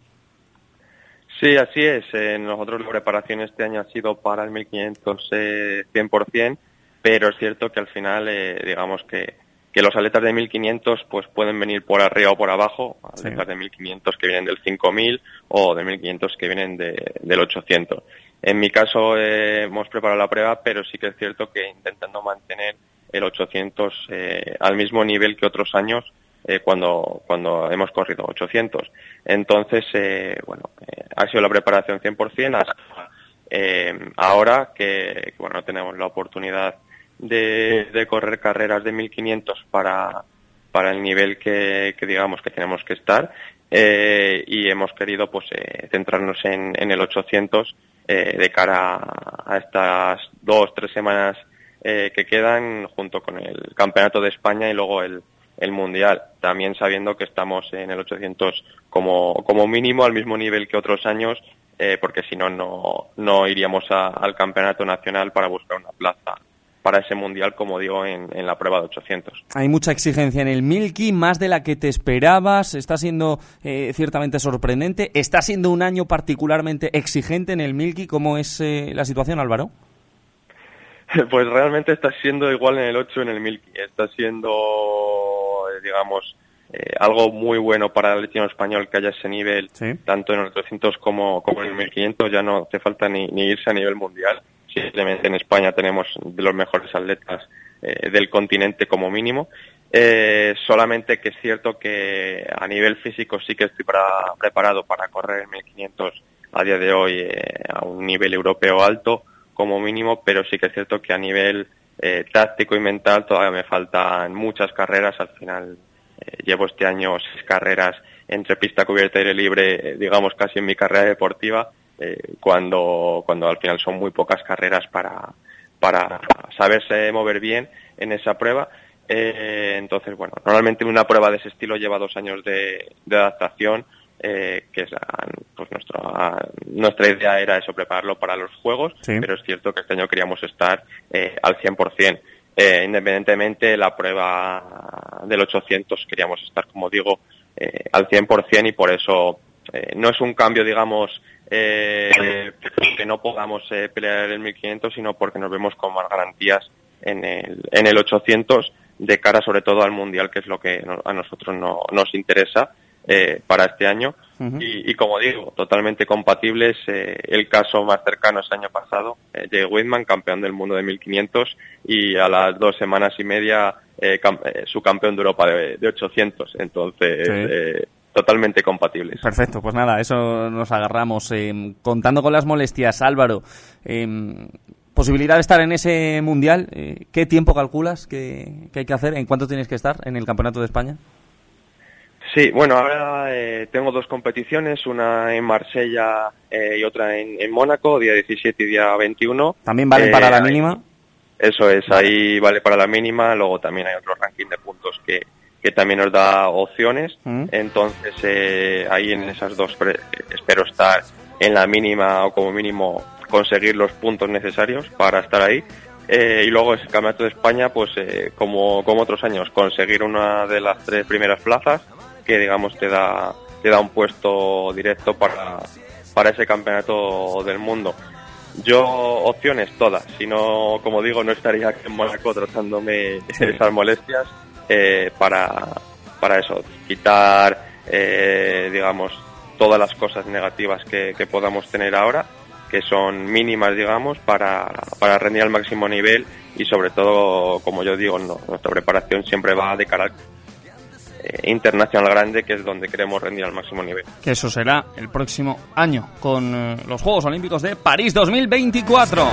Sí, así es. Eh, nosotros la preparación este año ha sido para el 1500 eh, 100%, pero es cierto que al final, eh, digamos que, que los atletas de 1500 pues pueden venir por arriba o por abajo, atletas de 1500 que vienen del 5000 o de 1500 que vienen de- del 800. En mi caso eh, hemos preparado la prueba, pero sí que es cierto que intentando mantener el 800 eh, al mismo nivel que otros años eh, cuando, cuando hemos corrido 800. Entonces, eh, bueno, eh, ha sido la preparación 100% hasta eh, ahora que, bueno, tenemos la oportunidad de, correr carreras de 1500 para, para el nivel que, que digamos que tenemos que estar eh, y hemos querido pues centrarnos en, en el 800 eh, de cara a, estas dos tres semanas que quedan junto con el campeonato de España y luego el, el mundial también sabiendo que estamos en el 800 como, como mínimo al mismo nivel que otros años eh, porque si no no iríamos a- al campeonato nacional para buscar una plaza para ese mundial como digo en, en la prueba de 800 Hay mucha exigencia en el Milky, más de la que te esperabas. Está siendo eh, ciertamente sorprendente. Está siendo un año particularmente exigente en el Milky. ¿Cómo es eh, la situación, Álvaro? Pues realmente está siendo igual en el 8 en el Milky. Está siendo, digamos, eh, algo muy bueno para el atletismo español que haya ese nivel, tanto en el 800 como, como en el 1500. Ya no hace falta ni, ni irse a nivel mundial. Simplemente en España tenemos de los mejores atletas eh, del continente como mínimo. Eh, solamente que es cierto que a nivel físico sí que estoy para- preparado para correr el 1500 a día de hoy a un nivel europeo alto como mínimo, pero sí que es cierto que a nivel eh, táctico y mental todavía me faltan muchas carreras. Al final eh, llevo este año seis carreras entre pista cubierta y aire libre, eh, digamos casi en mi carrera deportiva, cuando, cuando al final son muy pocas carreras para, para saberse mover bien en esa prueba. Entonces, bueno, normalmente una prueba de ese estilo lleva dos años de adaptación, eh, que es pues nuestra, nuestra idea era eso, prepararlo para los juegos, pero es cierto que este año queríamos estar eh, al 100%. Eh, independientemente, la prueba del 800 queríamos estar, como digo, eh, al 100% y por eso eh, no es un cambio, digamos, eh, que no podamos pelear el 1500, sino porque nos vemos con más garantías en el, en el 800 de cara sobre todo al mundial, que es lo que a nosotros no, nos interesa eh, para este año. y, y como digo, totalmente compatibles. eh, el caso más cercano es año pasado, eh, Jay Whitman, campeón del mundo de 1500, y a las dos semanas y media eh, eh, su campeón de Europa de, de 800. Entonces, Sí. eh, totalmente compatibles. Perfecto, pues nada, eso nos agarramos. Eh, contando con las molestias, Álvaro, eh, posibilidad de estar en ese mundial, eh, ¿qué tiempo calculas que, que hay que hacer? ¿En cuánto tienes que estar en el Campeonato de España? Sí, bueno, ahora eh, tengo dos competiciones, una en Marsella eh, y otra en, en Mónaco, día 17 y día 21. ¿También valen Eh, para la ahí- mínima? Eso es, ahí vale para la mínima, luego también hay otro ranking de puntos que, que también nos da opciones, Mm. entonces eh, ahí en esas dos espero estar en la mínima o como mínimo conseguir los puntos necesarios para estar ahí. Eh, y luego el Campeonato de España, pues eh, como, como otros años, conseguir una de las tres primeras plazas que digamos te da, te da un puesto directo para, para ese campeonato del mundo. Yo opciones todas, si no, como digo, no estaría aquí en Mónaco tratándome esas molestias eh, para, para eso, quitar, eh, digamos, todas las cosas negativas que, que podamos tener ahora, que son mínimas, digamos, para, para rendir al máximo nivel y sobre todo, como yo digo, no- nuestra preparación siempre va de cara internacional grande, que es donde queremos rendir al máximo nivel. Que eso será el próximo año con eh, los Juegos Olímpicos de París 2024.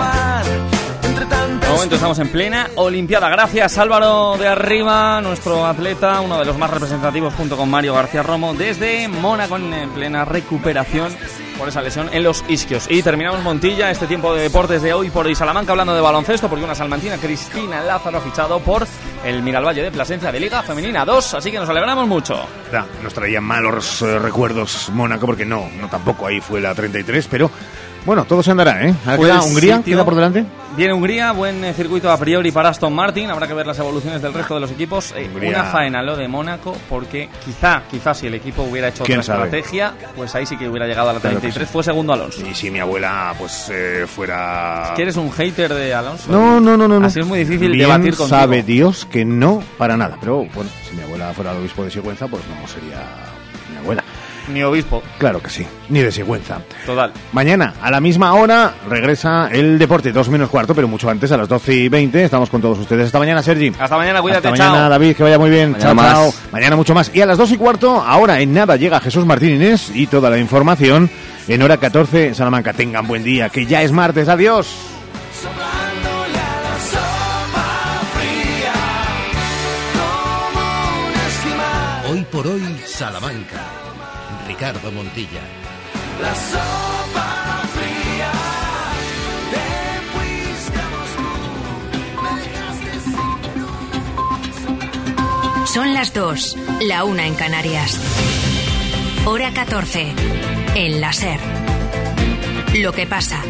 De momento estamos en plena Olimpiada. Gracias Álvaro de Arriba, nuestro atleta, uno de los más representativos junto con Mario García Romo, desde Mónaco en en plena recuperación por esa lesión en los isquios. Y terminamos Montilla este tiempo de deportes de hoy por hoy Salamanca hablando de baloncesto porque una salmantina Cristina Lázaro ha fichado por el Miralvalle de Plasencia de Liga Femenina 2, así que nos alegramos mucho. Nos traía malos eh, recuerdos Mónaco, porque no, no tampoco ahí fue la 33, pero Bueno, todo se andará, ¿eh? Ahora Pues queda Hungría, queda por delante. Viene Hungría, buen eh, circuito a priori para Aston Martin. Habrá que ver las evoluciones del resto de los equipos. Eh. Una faena lo de Mónaco, porque quizá, quizá si el equipo hubiera hecho ¿Quién otra sabe? estrategia, pues ahí sí que hubiera llegado a la Claro que 33. sí. Fue segundo Alonso. Y si mi abuela, pues, eh, fuera... ¿Que eres un hater de Alonso? No, no, no, no. no. Así es muy difícil Bien debatir contigo. sabe Dios que no para nada. Pero, bueno, si mi abuela fuera el obispo de Sigüenza, pues no sería mi abuela. Ni obispo. Claro que sí, ni de Sigüenza. Total. Mañana, a la misma hora, regresa el deporte, dos menos cuarto, pero mucho antes, a las 12 y 20. Estamos con todos ustedes. Hasta mañana, Sergi. Hasta mañana, cuídate, Hasta mañana, chao. David, que vaya muy bien. Mañana chao, más. chao. Mañana mucho más. Y a las 2 y cuarto, ahora en nada llega Jesús Martín Inés y toda la información en hora 14, Salamanca. Tengan buen día, que ya es martes. Adiós. Hoy por hoy, Salamanca. Ricardo Montilla. La sopa fría, te fuiste me dejaste Son las 2, la una en Canarias. Hora 14, en la SER. Lo que pasa,